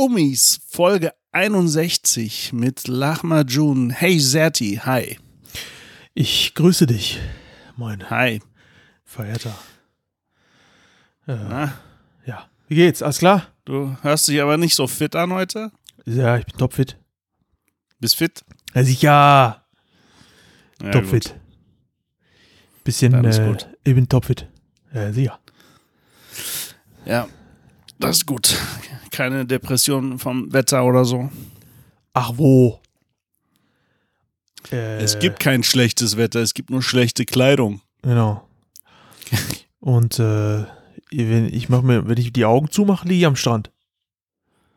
Homies, Folge 61 mit Lahmacun. Hey Zerti, hi. Ich grüße dich, mein Hi. Verehrter. Äh, Na, ja, wie geht's? Alles klar? du hörst dich aber nicht so fit an heute. Ja, ich bin topfit. Bist fit? Also ich, ja, Ja, topfit. Bisschen, Dann ist äh, gut. ich bin topfit. Ja, sicher. Ja, das ist gut. Keine Depression vom Wetter oder so. Ach, wo? Äh, Es gibt kein schlechtes Wetter, es gibt nur schlechte Kleidung. Genau. Und äh, wenn ich mach mir, wenn ich die Augen zumache, liege ich am Strand.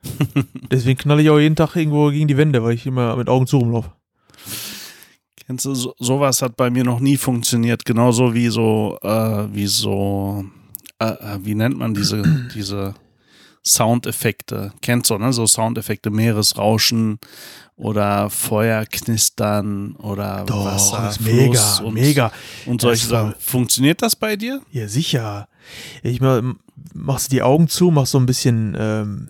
Deswegen knalle ich auch jeden Tag irgendwo gegen die Wände, weil ich immer mit Augen zu rumlaufe. Kennst du, so, sowas hat bei mir noch nie funktioniert. Genauso wie so, äh, wie so, äh, äh, wie nennt man diese, diese Soundeffekte? Kennst du, ne? So Soundeffekte, Meeresrauschen oder Feuerknistern oder Doch, Wasser. ist mega, und, mega. Und solche. Sachen. Funktioniert das bei dir? Ja, sicher. Ich mach, machst die Augen zu, machst so ein bisschen ähm,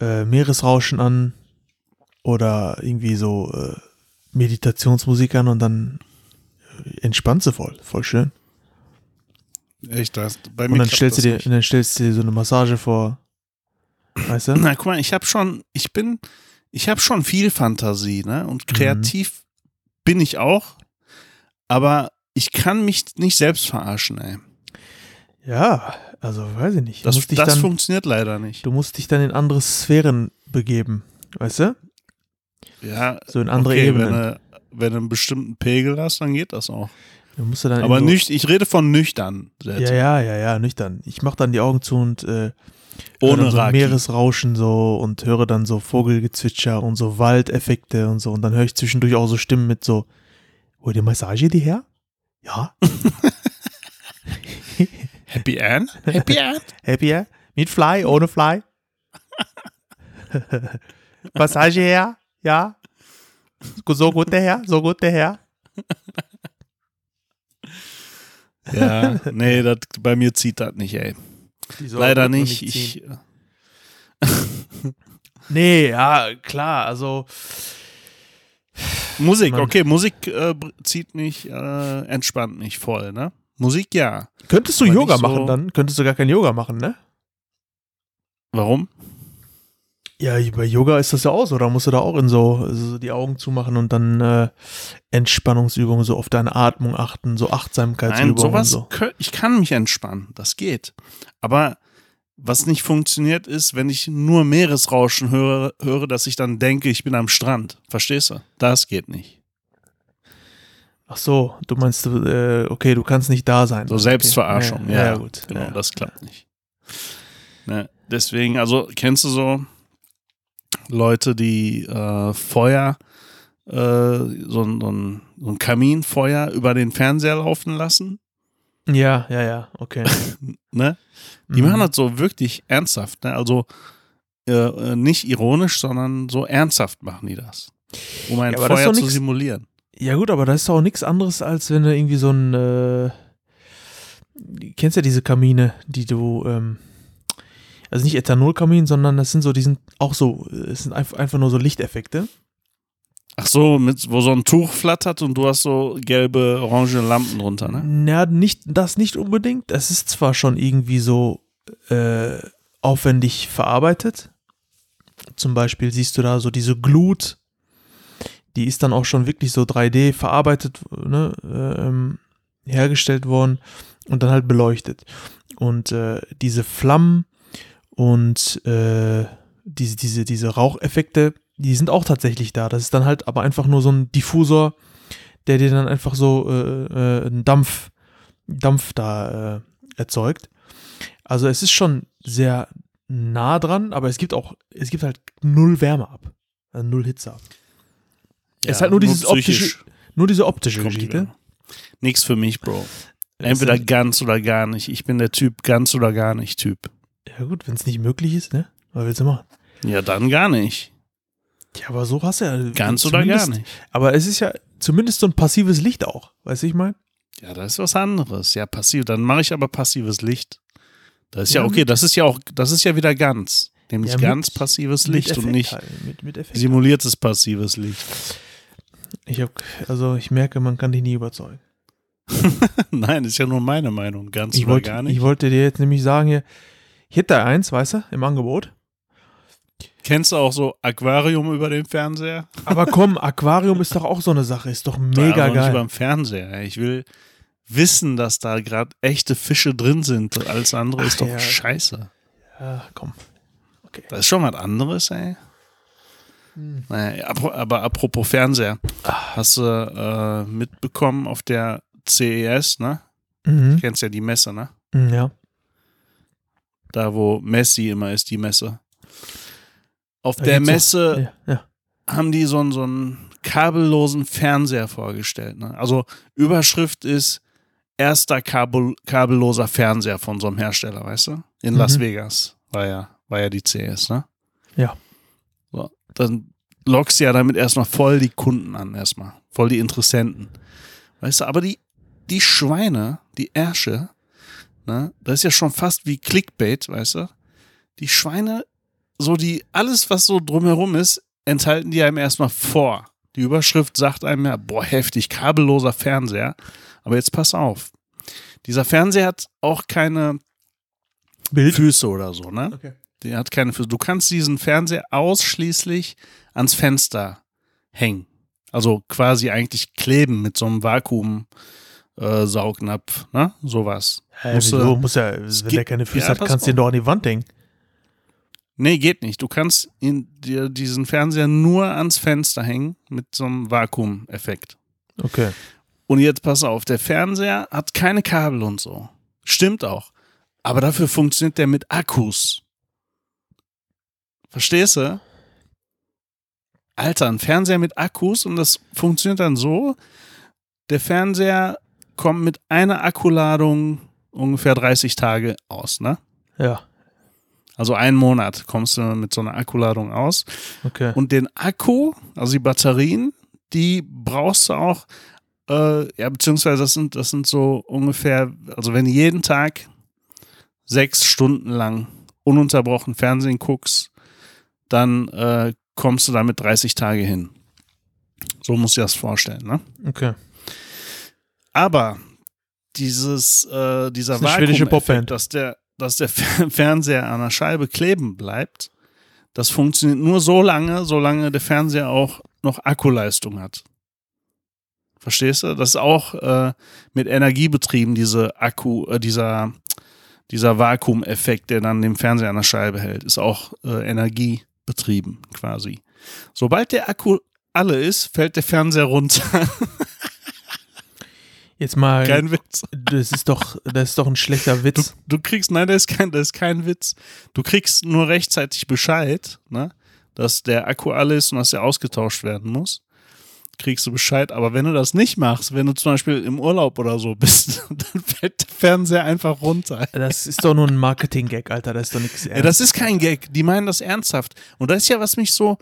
äh, Meeresrauschen an oder irgendwie so äh, Meditationsmusik an und dann äh, entspannst du voll. Voll schön. Echt, das. Bei Und dann stellst, du dir, nicht. und dann stellst du dir so eine Massage vor. Weißt du? Na, guck mal, ich habe schon, ich bin, ich habe schon viel Fantasie, ne? Und Mhm. kreativ bin ich auch, aber ich kann mich nicht selbst verarschen, ey. Ja, also weiß ich nicht. Das, das dann, funktioniert leider nicht. du musst dich dann in andere Sphären begeben. Weißt du? Ja, So in andere okay, Ebenen. Wenn du, wenn du einen bestimmten Pegel hast, dann geht das auch. Aber nüch, ich rede von nüchtern. Ja, ja, ja, ja, nüchtern. Ich mach dann die Augen zu und äh, höre Ohne dann so Raki. Meeresrauschen so und höre dann so Vogelgezwitscher und so Waldeffekte und so. Und dann höre ich zwischendurch auch so Stimmen mit so, wo die Massage die her? Ja. Happy End? Happy End? Happy her? Mit Fly, ohne Fly? Massage her? Ja. So gut der Herr, so gut der Herr. Ja, nee, das, bei mir zieht das nicht, ey. Leider nicht. Ich, Nee, ja, klar, also. Musik, Mann. okay, Musik äh, zieht mich, äh, entspannt mich voll, ne? Musik ja. Könntest du Aber Yoga nicht so- machen dann? Könntest du gar kein Yoga machen, ne? Warum? Ja, bei Yoga ist das ja auch so. Da musst du da auch in so, so die Augen zumachen und dann äh, Entspannungsübungen, so auf deine Atmung achten, so Nein, Achtsamkeitsübungen sowas, und so. ich kann mich entspannen, das geht. Aber was nicht funktioniert ist, wenn ich nur Meeresrauschen höre, höre, dass ich dann denke, ich bin am Strand. Verstehst du? Das geht nicht. Ach so, du meinst, äh, okay, du kannst nicht da sein. So Okay. Selbstverarschung. Ja, Ja, ja, gut. Genau, ja. das klappt nicht. Ne, deswegen, also kennst du so Leute, die äh, Feuer, äh, so, ein- so, ein, so ein Kaminfeuer über den Fernseher laufen lassen? Ja, ja, ja, okay. Ne? Die Mhm. machen das so wirklich ernsthaft, ne? Also äh, äh, nicht ironisch, sondern so ernsthaft machen die das. Um ein Ja, Feuer zu nix- simulieren. Ja, gut, aber das ist auch nichts anderes, als wenn du irgendwie so ein. Äh, du kennst ja diese Kamine, die du. Ähm, also nicht Ethanolkamin, sondern das sind so, die sind auch so, es sind einfach, nur so Lichteffekte. Ach so, mit, wo so ein Tuch flattert und du hast so gelbe, orange Lampen drunter, ne? Ja, nicht, das nicht unbedingt. Es ist zwar schon irgendwie so äh, aufwendig verarbeitet. Zum Beispiel siehst du da so diese Glut, die ist dann auch schon wirklich so 3D verarbeitet, ne, ähm, hergestellt worden und dann halt beleuchtet. Und äh, diese Flammen und äh, diese, diese, diese Raucheffekte, die sind auch tatsächlich da. Das ist dann halt aber einfach nur so ein Diffusor, der dir dann einfach so äh, äh, einen Dampf, Dampf da äh, erzeugt. Also es ist schon sehr nah dran, aber es gibt auch, es gibt halt null Wärme ab. Also null Hitze ab. Es ist halt nur dieses optische, nur diese optische die Geschichte. Nix für mich, Bro. Entweder ganz oder gar nicht. Ich bin der Typ ganz oder gar nicht Typ. Ja gut, wenn es nicht möglich ist, ne? Was willst du machen? Ja, dann gar nicht. Ja, aber so hast du ja Ganz oder gar nicht. Aber es ist ja zumindest so ein passives Licht auch, weißt du, ich meine? Ja, das ist was anderes. Ja, passiv. Dann mache ich aber passives Licht. Das ist ja, Ja, okay. Das ist ja auch, das ist ja wieder ganz. nämlich Ja, ganz passives Licht und nicht halt, mit, mit simuliertes passives Licht. Ich hab, also ich merke, man kann dich nie überzeugen. Nein, ist ja nur meine Meinung, ganz Ich oder wollte, gar nicht. ich wollte dir jetzt nämlich sagen hier, hätte da eins, weißt du, im Angebot. Kennst du auch so Aquarium über den Fernseher? Aber komm, Aquarium ist doch auch so eine Sache, ist doch Ja, mega Nicht geil. beim Fernseher. Ich will wissen, dass da gerade echte Fische drin sind. Alles andere Ach ist doch ja. scheiße. Ja, komm. Okay. Das ist schon was anderes, ey. Hm. Naja, aber apropos Fernseher. Hast du äh, mitbekommen auf der CES, ne? Mhm. Kennst ja die Messe, ne? Mhm, Ja. Da, wo Messi immer ist, die Messe. Auf Da der Messe Ja, ja. haben die so, einen- so einen kabellosen Fernseher vorgestellt. Ne? Also Überschrift ist erster Kabel, kabelloser Fernseher von so einem Hersteller, weißt du? In Las Mhm. Vegas war ja, war ja die CS, ne? Ja. So, dann lockst du ja damit erstmal voll die Kunden an, erstmal. Voll die Interessenten. Weißt du, aber die, die Schweine, die Ärsche, ne, das ist ja schon fast wie Clickbait, weißt du? Die Schweine, so die, alles, was so drumherum ist, enthalten die einem erstmal vor. Die Überschrift sagt einem ja, boah, heftig, kabelloser Fernseher. Aber jetzt pass auf. Dieser Fernseher hat auch keine Bild. Füße oder so, ne? Okay. Der hat keine Füße. Du kannst diesen Fernseher ausschließlich ans Fenster hängen. Also quasi eigentlich kleben mit so einem Vakuum-Saugnapf, ne? Sowas. Hä, Musst du- wieso? Muss ja, wenn der geht- keine Füße Ja, hat, kannst du den doch an die Wand hängen. Nee, geht nicht. Du kannst ihn, dir diesen Fernseher nur ans Fenster hängen mit so einem Vakuumeffekt. Okay. Und jetzt pass auf, der Fernseher hat keine Kabel und so. Stimmt auch. Aber dafür funktioniert der mit Akkus. Verstehst du? Alter, ein Fernseher mit Akkus und das funktioniert dann so. Der Fernseher kommt mit einer Akkuladung ungefähr 30 Tage aus, ne? Ja. Also einen Monat kommst du mit so einer Akkuladung aus. Okay. Und den Akku, also die Batterien, die brauchst du auch, äh, ja, beziehungsweise das sind, das sind so ungefähr, also wenn du jeden Tag sechs Stunden lang ununterbrochen Fernsehen guckst, dann äh, kommst du damit 30 Tage hin. So musst du dir das vorstellen, ne? okay. Aber dieses, äh, dieser Das Popband. dass der, dass der Fernseher an der Scheibe kleben bleibt, das funktioniert nur so lange, solange der Fernseher auch noch Akkuleistung hat. Verstehst du? Das ist auch äh, mit Energie betrieben, diese Akku, äh, dieser, dieser Vakuumeffekt, der dann den Fernseher an der Scheibe hält, ist auch äh, energiebetrieben quasi. Sobald der Akku alle ist, fällt der Fernseher runter. Jetzt mal, Kein Witz. das ist doch, das ist doch ein schlechter Du, Witz. du kriegst, nein, das ist, kein, das ist kein Witz. Du kriegst nur rechtzeitig Bescheid, ne, dass der Akku alle ist und dass er ausgetauscht werden muss. Kriegst du Bescheid, aber wenn du das nicht machst, wenn du zum Beispiel im Urlaub oder so bist, dann fällt der Fernseher einfach runter. Das ist doch nur ein Marketing-Gag, Alter. Das ist doch nichts Ja, das ist kein Gag, die meinen das ernsthaft. Und das ist ja, was mich so,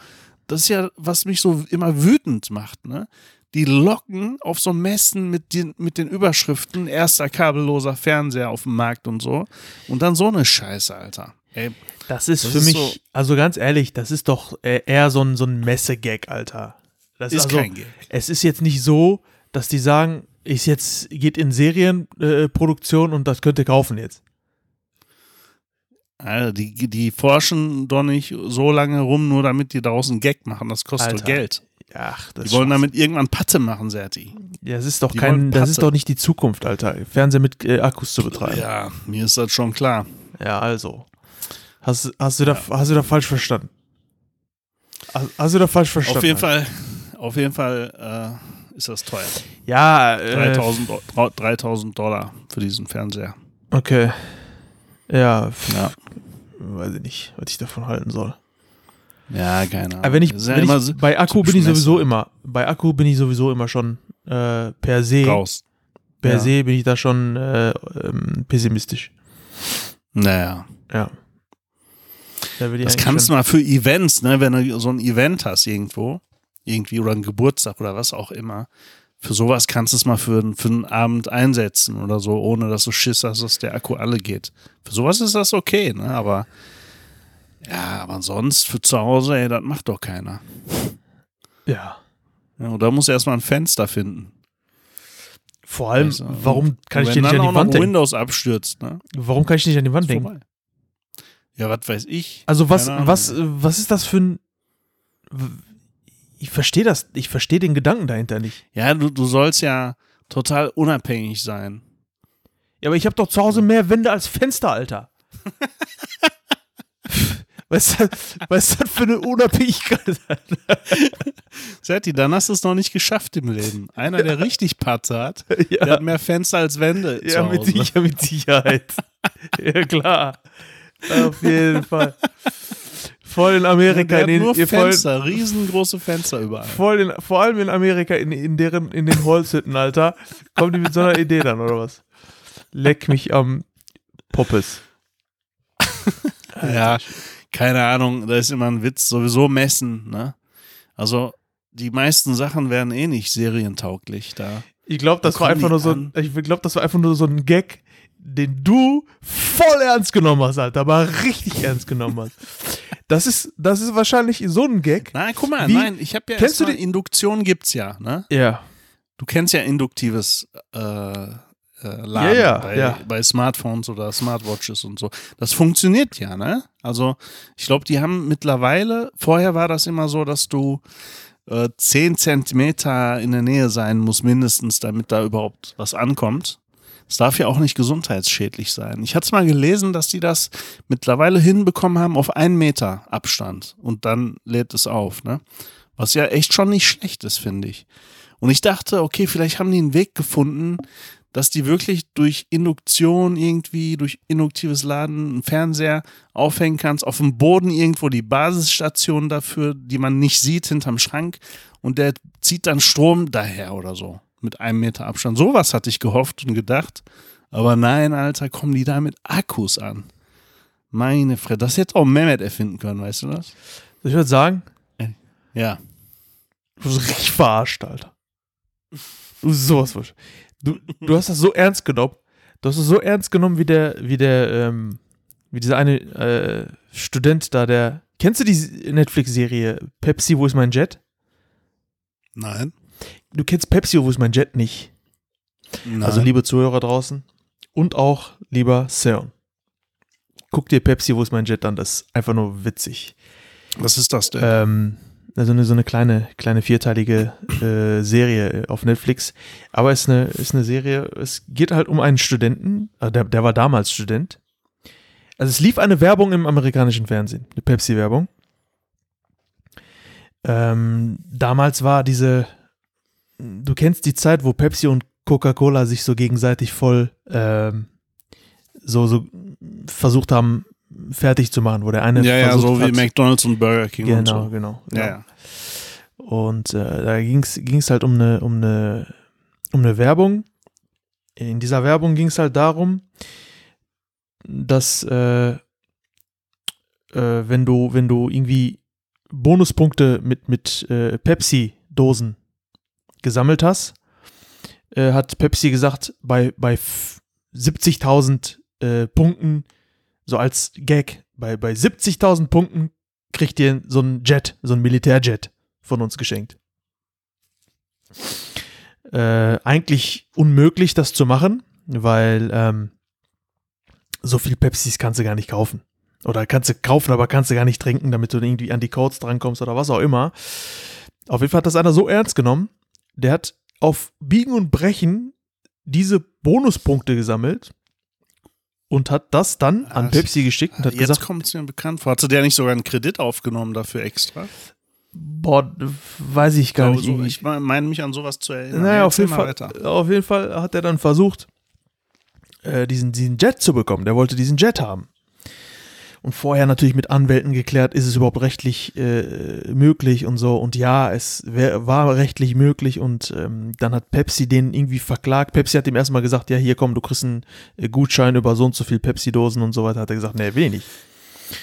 das ist ja, was mich so immer wütend macht, ne? Die locken auf so Messen mit den, mit den Überschriften, erster kabelloser Fernseher auf dem Markt und so. Und dann so eine Scheiße, Alter. Ey, Das ist Das für ist mich, so- also ganz ehrlich, das ist doch äh, eher so ein, so ein Messe-Gag, Alter. Das ist also, kein Gag. Es ist jetzt nicht so, dass die sagen, ist jetzt, geht in Serienproduktion äh, und das könnt ihr kaufen jetzt. Alter, die, die forschen doch nicht so lange rum, nur damit die daraus einen Gag machen. Das kostet Alter, Geld. Ach, das Die wollen damit irgendwann Patte machen, Serti. Ja, das ist doch die kein, das ist doch nicht die Zukunft, Alter. Fernseher mit äh, Akkus zu betreiben. Ja, Ja, mir ist das schon klar. also. Hast, hast, du da, hast du da falsch verstanden? Hast, hast du da falsch verstanden? Auf jeden Alter? Fall, auf jeden Fall äh, ist das teuer. Ja, äh, 3000, Do- 3000 Dollar für diesen Fernseher. Okay. Ja, Ja. weiß ich nicht, was ich davon halten soll. Ja, keine Ahnung. Aber wenn ich, ja wenn ich so- bei Akku bin ich sowieso immer, bei Akku bin ich sowieso immer schon äh, per se, raus. per Ja. se bin ich da schon äh, ähm, pessimistisch. Naja. Ja. Da will ich Das kannst du mal für Events, ne, wenn du so ein Event hast irgendwo, irgendwie oder einen Geburtstag oder was auch immer. Für sowas kannst du es mal für, für einen Abend einsetzen oder so, ohne dass du Schiss hast, dass der Akku alle geht. Für sowas ist das okay, ne? Aber Ja, aber sonst für zu Hause, ey, das macht doch keiner. Ja. Ja, und da muss erstmal ein Fenster finden. Vor allem, und- warum kann ich dir nicht an die Wand denken? Windows abstürzt, ne? Warum kann ich nicht an die Wand denken? vorbei. Ja, was weiß ich. Also was, was, was ist das für ein. Ich verstehe das, ich verstehe den Gedanken dahinter nicht. Ja, du, du sollst ja total unabhängig sein. Ja, aber ich habe doch zu Hause mehr Wände als Fenster, Alter. was, ist das, das für eine Unabhängigkeit? Setti, dann hast du es noch nicht geschafft im Leben. Einer, der richtig Patze hat, der ja, hat mehr Fenster als Wände. ja, mit. Sicher- mit Sicherheit. ja, klar. Auf jeden Fall. Voll in Amerika. Der In den, nur ihr voll, Fenster, riesengroße Fenster überall. voll in, vor allem in Amerika, in, in, deren, in den Holzhütten, Alter. Kommen die mit so einer Idee dann, oder was? Leck mich am Poppes. Ja, keine Ahnung, da ist immer ein Witz, sowieso messen, ne? Also, die meisten Sachen werden eh nicht serientauglich da. Ich glaube, das war einfach nur so, ein- ich glaube, das war einfach nur so ein Gag, den du voll ernst genommen hast, Alter, aber richtig ernst genommen hast. Das ist, das ist wahrscheinlich so ein Gag. Nein, guck mal, Wie- nein, ich habe ja Kennst du die- Induktion gibt's ja, ne? Ja. Du kennst ja induktives äh, äh, Laden Ja, ja, bei, ja. bei Smartphones oder Smartwatches und so. Das funktioniert ja, ne? Also, ich glaube, die haben mittlerweile, vorher war das immer so, dass du äh, 10 Zentimeter in der Nähe sein musst, mindestens, damit da überhaupt was ankommt. Es darf ja auch nicht gesundheitsschädlich sein. Ich hatte es mal gelesen, dass die das mittlerweile hinbekommen haben auf einen Meter Abstand und dann lädt es auf, ne? Was ja echt schon nicht schlecht ist, finde ich. Und ich dachte, okay, vielleicht haben die einen Weg gefunden, dass die wirklich durch Induktion irgendwie, durch induktives Laden einen Fernseher aufhängen kannst, auf dem Boden irgendwo die Basisstation dafür, die man nicht sieht, hinterm Schrank und der zieht dann Strom daher oder so. Mit einem Meter Abstand. Sowas hatte ich gehofft und gedacht. Aber nein, Alter, kommen die da mit Akkus an. Meine Fresse, das hätte auch Mehmet erfinden können, weißt du das? Ich würde sagen, Ja. du bist richtig verarscht, Alter. Du bist sowas verarscht. Du, du hast das so ernst genommen. Du hast es so ernst genommen wie der, wie der, ähm, wie dieser eine äh, Student da, der. Kennst du die Netflix-Serie Pepsi, wo ist mein Jet? Nein. Du kennst Pepsi, wo ist mein Jet nicht? Nein. Also liebe Zuhörer draußen und auch lieber Seon. Guck dir Pepsi, wo ist mein Jet an, das ist einfach nur witzig. Was ist das denn? Ähm, also eine, so eine kleine, kleine vierteilige äh, Serie auf Netflix. Aber es ist eine, ist eine Serie, es geht halt um einen Studenten, äh, der, der war damals Student. Also es lief eine Werbung im amerikanischen Fernsehen, eine Pepsi-Werbung. Ähm, damals war diese, du kennst die Zeit, wo Pepsi und Coca-Cola sich so gegenseitig voll ähm, so, so versucht haben, fertig zu machen, wo der eine ja, ja, so wie hat, McDonalds und Burger King und Genau, so. genau. Ja, genau. ja. Und äh, da ging es halt um eine, um, eine, um eine Werbung. In dieser Werbung ging es halt darum, dass äh, äh, wenn du, wenn du irgendwie Bonuspunkte mit, mit äh, Pepsi-Dosen gesammelt hast, äh, hat Pepsi gesagt, bei, bei f- 70.000 äh, Punkten, so als Gag, bei, bei 70.000 Punkten kriegt ihr so einen Jet, so einen Militärjet von uns geschenkt. Äh, eigentlich unmöglich, das zu machen, weil ähm, so viel Pepsis kannst du gar nicht kaufen. Oder kannst du kaufen, aber kannst du gar nicht trinken, damit du irgendwie an die Codes drankommst oder was auch immer. Auf jeden Fall hat das einer so ernst genommen, der hat auf Biegen und Brechen diese Bonuspunkte gesammelt und hat das dann an Ah, Pepsi geschickt und hat Jetzt gesagt, kommt es mir bekannt vor. Hatte der nicht sogar einen Kredit aufgenommen dafür extra? boah, weiß ich gar glaube, nicht. so, ich me- meine mich an sowas zu erinnern. Naja, Ja, auf jeden, Fall, weiter. auf jeden Fall hat er dann versucht, äh, diesen, diesen Jet zu bekommen. Der wollte diesen Jet haben. Und vorher natürlich mit Anwälten geklärt, ist es überhaupt rechtlich äh, möglich und so. Und ja, es wär, war rechtlich möglich. Und ähm, dann hat Pepsi den irgendwie verklagt. Pepsi hat ihm erstmal gesagt, ja, hier komm, du kriegst einen äh, Gutschein über so und so viel Pepsi-Dosen und so weiter. Hat er gesagt, nee, wenig.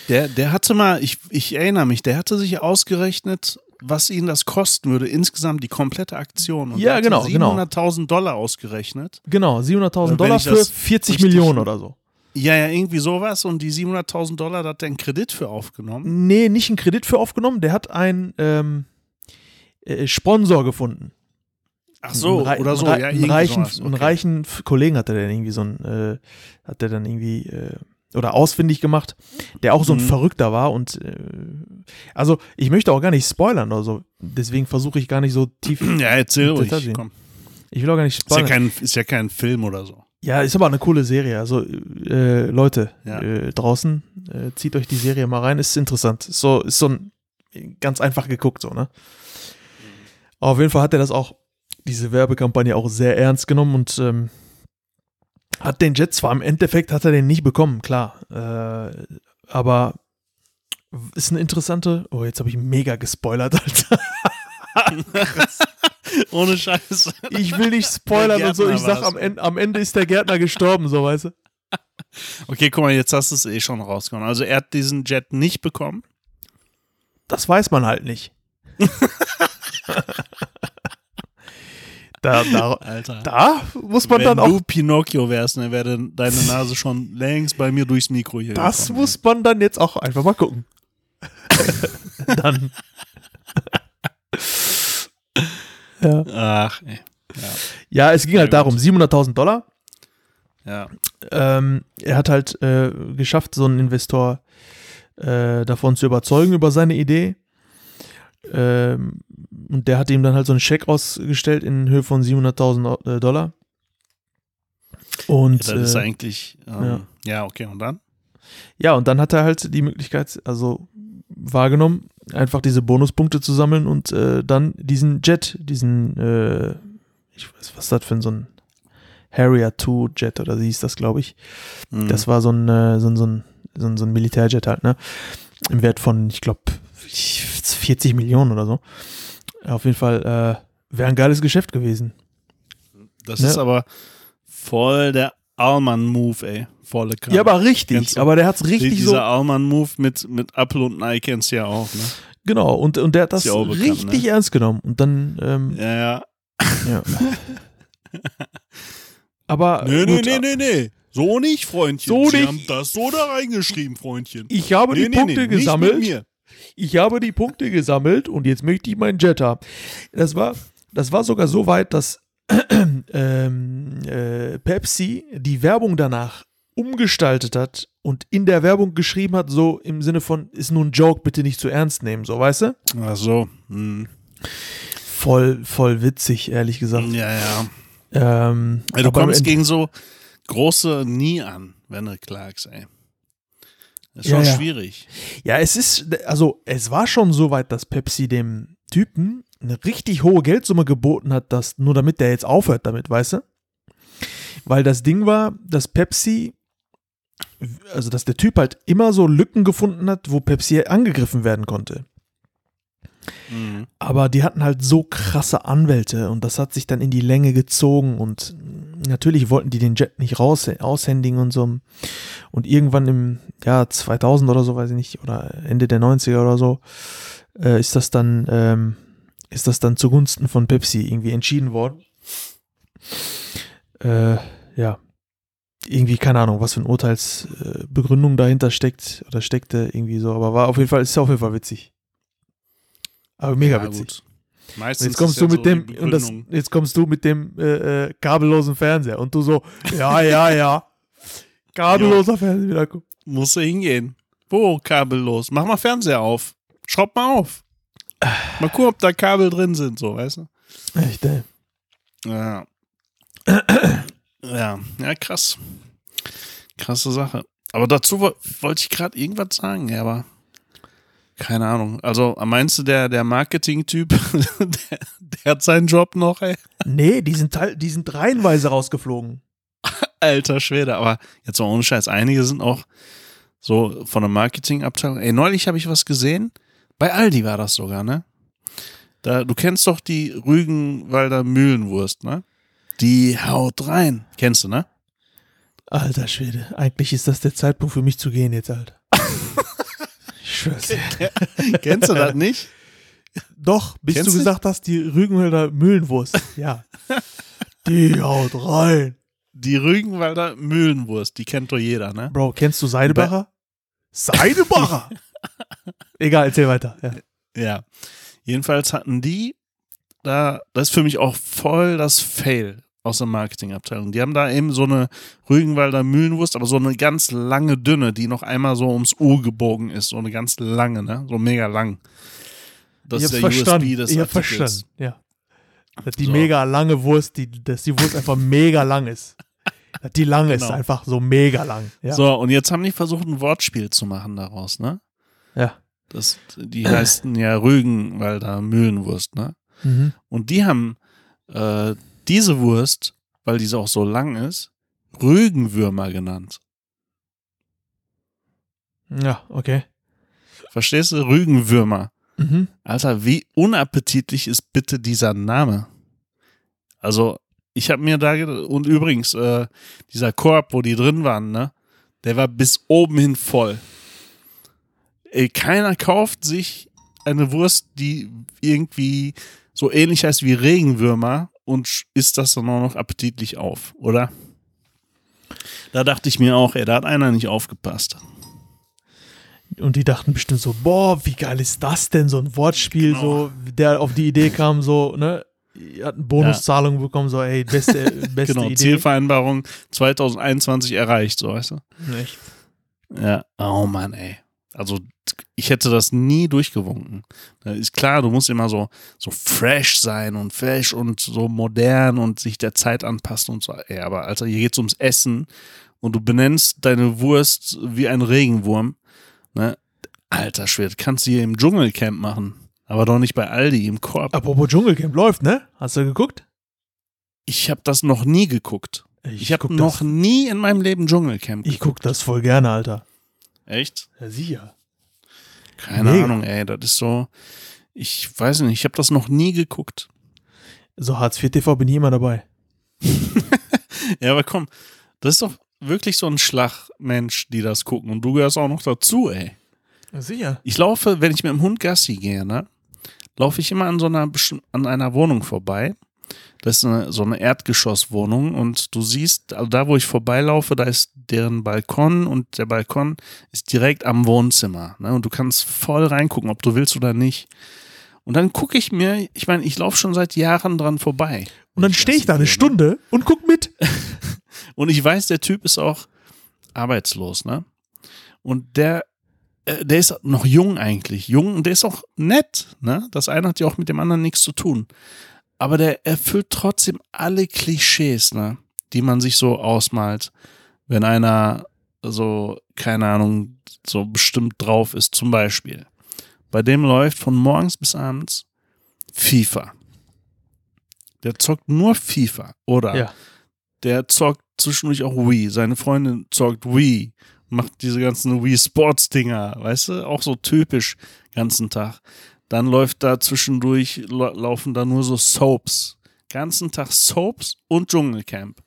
Der, der hatte mal, ich, ich erinnere mich, der hatte sich ausgerechnet, was ihn das kosten würde, insgesamt die komplette Aktion. Und Ja, genau, genau. 700.000 Dollar ausgerechnet. Genau, 700.000 Wenn Dollar für das 40 richtig- Millionen oder so. Ja, ja, irgendwie sowas und die 700.000 Dollar, da hat er einen Kredit für aufgenommen. Nee, nicht einen Kredit für aufgenommen, der hat einen ähm, äh, Sponsor gefunden. Ach so, Einen rei- oder so, einen, ja, einen reichen, sowas, einen okay. reichen F- Kollegen hat er dann irgendwie so ein, äh, hat er dann irgendwie äh, oder ausfindig gemacht, der auch so ein Mhm. Verrückter war und äh, also ich möchte auch gar nicht spoilern oder so, deswegen versuche ich gar nicht so tief, Ja, erzähl ruhig, komm. ich will auch gar nicht Ist ja, spoilern. kein, ist ja kein Film oder so. Ja, ist aber eine coole Serie. Also, äh, Leute, Ja. äh, draußen, äh, zieht euch die Serie mal rein, ist interessant. So, ist so ein, ganz einfach geguckt, so, ne? Auf jeden Fall hat er das auch, diese Werbekampagne auch sehr ernst genommen und ähm, hat den Jet zwar im Endeffekt hat er den nicht bekommen, klar. Äh, aber ist eine interessante. Oh, jetzt habe ich mega gespoilert, Alter. Ohne Scheiß. Ich will nicht spoilern und so. Ich sag, am Ende, am Ende ist der Gärtner gestorben, so weißt du. Okay, guck mal, jetzt hast du es eh schon rausgekommen. Also er hat diesen Jet nicht bekommen. Das weiß man halt nicht. da, da, Alter. da muss man Wenn dann du auch, Pinocchio wärst, dann wäre deine Nase schon längst bei mir durchs Mikro hier das gekommen. muss man dann jetzt auch einfach mal gucken. dann. Ja. Ach, ey. ja, es ging halt darum, 700.000 Dollar. Ja. Ähm, er hat halt äh, geschafft, so einen Investor äh, davon zu überzeugen über seine Idee. Ähm, und der hat ihm dann halt so einen Scheck ausgestellt in Höhe von 700.000 äh, Dollar. Und Das ist äh, eigentlich. Ähm, ja. ja. okay, und dann? ja, und dann hat er halt die Möglichkeit, also wahrgenommen, einfach diese Bonuspunkte zu sammeln und äh, dann diesen Jet, diesen, äh, ich weiß, was ist das für ein so ein Harrier 2 Jet oder so hieß das, glaube ich. Mhm. Das war so ein, äh, so ein, so ein, so ein, so ein Militärjet halt, ne? Im Wert von, ich glaube, 40 Millionen oder so. Auf jeden Fall äh, wäre ein geiles Geschäft gewesen. das ne? ist aber voll der Allmann-Move, ey. Volle Kraft. Ja, aber richtig. Aber der hat's richtig Dieser so. Allmann-Move mit, mit Apple und Nike kennst du ja auch, ne? Genau, und, und der hat das ja bekannt, richtig ne? ernst genommen. Und dann, ähm, Ja, ja. ja. aber. Nee, nee, gut, nee, nee, nee. So nicht, Freundchen. So Sie nicht. haben das so da reingeschrieben, Freundchen. Ich habe nee, die nee, Punkte nee, gesammelt. Nicht mit mir. Ich habe die Punkte gesammelt und jetzt möchte ich meinen Jet haben. Das war, das war sogar so weit, dass ähm, äh, Pepsi die Werbung danach umgestaltet hat und in der Werbung geschrieben hat, so im Sinne von, ist nur ein Joke, bitte nicht zu ernst nehmen, so, weißt du? Ach so. Hm. Voll, voll witzig, ehrlich gesagt. Ja, ja. Ähm, Ey, du kommst gegen so große nie an, wenn du klagst, ey. Das ist Ja, schon ja. schwierig. Ja, es ist, also es war schon so weit, dass Pepsi dem Typen eine richtig hohe Geldsumme geboten hat, dass, nur damit der jetzt aufhört damit, weißt du? Weil das Ding war, dass Pepsi, also dass der Typ halt immer so Lücken gefunden hat, wo Pepsi angegriffen werden konnte. Mhm. Aber die hatten halt so krasse Anwälte und das hat sich dann in die Länge gezogen und natürlich wollten die den Jet nicht raus, aushändigen und so. Und irgendwann im Jahr 2000 oder so, weiß ich nicht, oder Ende der 90er oder so, äh, ist das dann, ähm, ist das dann zugunsten von Pepsi irgendwie entschieden worden. Äh, ja. Irgendwie, keine Ahnung, was für eine Urteilsbegründung äh, dahinter steckt oder steckte irgendwie so, aber war auf jeden Fall, ist auf jeden Fall witzig. Aber mega Ja, witzig. Meistens jetzt kommst du ja mit so dem und das, jetzt kommst du mit dem äh, äh, kabellosen Fernseher und du so ja ja ja kabelloser Fernseher wieder gucken. Muss er hingehen. Wo kabellos? Mach mal Fernseher auf. Schraub mal auf. Mal gucken, ob da Kabel drin sind, so, weißt du? Echt, ey. Ja. ja, ja, krass. Krasse Sache. Aber dazu wo- wollte ich gerade irgendwas sagen, ja, aber keine Ahnung. Also meinst du, der, der Marketing-Typ, der, der hat seinen Job noch, ey? Nee, die sind, teil, die sind reihenweise rausgeflogen. Alter Schwede, aber jetzt mal ohne Scheiß, einige sind auch so von der Marketingabteilung. Ey, neulich habe ich was gesehen. Bei Aldi war das sogar, ne? Da, du kennst doch die Rügenwalder Mühlenwurst, ne? Die haut rein. Kennst du, ne? Alter Schwede, eigentlich ist das der Zeitpunkt für mich zu gehen jetzt, Alter. ich schwör's. dir. Kennst du das nicht? Doch, bis Kennst du gesagt hast, die Rügenwälder Mühlenwurst. Ja. Die haut rein. die Rügenwalder Mühlenwurst, die kennt doch jeder, ne? Bro, kennst du Seidebacher? Seidebacher! Egal, erzähl weiter. Ja. Ja. Jedenfalls hatten die da, das ist für mich auch voll das Fail aus der Marketingabteilung. Die haben da eben so eine Rügenwalder Mühlenwurst, aber so eine ganz lange dünne, die noch einmal so ums U gebogen ist. So eine ganz lange, ne? So mega lang. Das ich ist der verstanden. USB des ich hab verstanden, ja. Dass die So. mega lange Wurst, die, dass die Wurst einfach mega lang ist. Dass die lang ist, Genau. einfach so mega lang. Ja. So, und jetzt haben die versucht, ein Wortspiel zu machen daraus, ne? Ja. Das, die heißen ja Rügenwalder Mühlenwurst, ne? Mhm. Und die haben äh, diese Wurst, weil diese auch so lang ist, Rügenwürmer genannt. Ja, okay. Verstehst du? Rügenwürmer. Mhm. Alter, wie unappetitlich ist bitte dieser Name? Also, ich habe mir da gedacht, und übrigens, äh, dieser Korb, wo die drin waren, ne, der war bis oben hin voll. Ey, keiner kauft sich eine Wurst, die irgendwie so ähnlich heißt wie Regenwürmer und isst das dann auch noch appetitlich auf, oder? Da dachte ich mir auch, ey, da hat einer nicht aufgepasst. Und die dachten bestimmt so, boah, wie geil ist das denn, so ein Wortspiel, Genau. so, der auf die Idee kam, so, ne, hat eine Bonuszahlung bekommen, so, ey, beste, beste genau, Idee. Zielvereinbarung 2021 erreicht, so weißt du? Echt. Ja, oh Mann, ey. Also ich hätte das nie durchgewunken. Ist klar, du musst immer so, so fresh sein und fresh und so modern und sich der Zeit anpassen und so. Ey, aber Alter, hier geht's ums Essen und du benennst deine Wurst wie ein Regenwurm. Ne? Alter Schwert, kannst du hier im Dschungelcamp machen. Aber doch nicht bei Aldi im Korb. Apropos Dschungelcamp läuft, ne? Hast du geguckt? Ich habe das noch nie geguckt. Ich habe guck noch nie in meinem Leben Dschungelcamp ich guck das voll gerne, Alter. Echt? Ja, sicher. Keine Mega. Ahnung, ey. Das ist so. Ich weiß nicht, ich habe das noch nie geguckt. So Hartz IV TV bin ich immer dabei. Ja, aber komm, das ist doch wirklich so ein Schlagmensch, die das gucken. Und du gehörst auch noch dazu, ey. Ja, sicher. Ich laufe, wenn ich mit dem Hund Gassi gehe, ne, laufe ich immer an so einer an einer Wohnung vorbei. Das ist eine, so eine Erdgeschosswohnung und du siehst, also da, wo ich vorbeilaufe, da ist deren Balkon und der Balkon ist direkt am Wohnzimmer. Ne? Und du kannst voll reingucken, ob du willst oder nicht. Und dann gucke ich mir, ich meine, ich laufe schon seit Jahren dran vorbei. Und dann stehe ich da eine ne? Stunde und guck mit. Und ich weiß, der Typ ist auch arbeitslos, ne? Und der, äh, der ist noch jung eigentlich. Jung und der ist auch nett, ne? Das eine hat ja auch mit dem anderen nichts zu tun. Aber der erfüllt trotzdem alle Klischees, ne? Die man sich so ausmalt, wenn einer so, keine Ahnung, so bestimmt drauf ist. Zum Beispiel. Bei dem läuft von morgens bis abends FIFA. Der zockt nur FIFA. Oder Ja. der zockt zwischendurch auch Wii. Seine Freundin zockt Wii. Macht diese ganzen Wii Sports Dinger, weißt du? Auch so typisch ganzen Tag. Dann läuft da zwischendurch, la- laufen da nur so Soaps. Ganzen Tag Soaps und Dschungelcamp.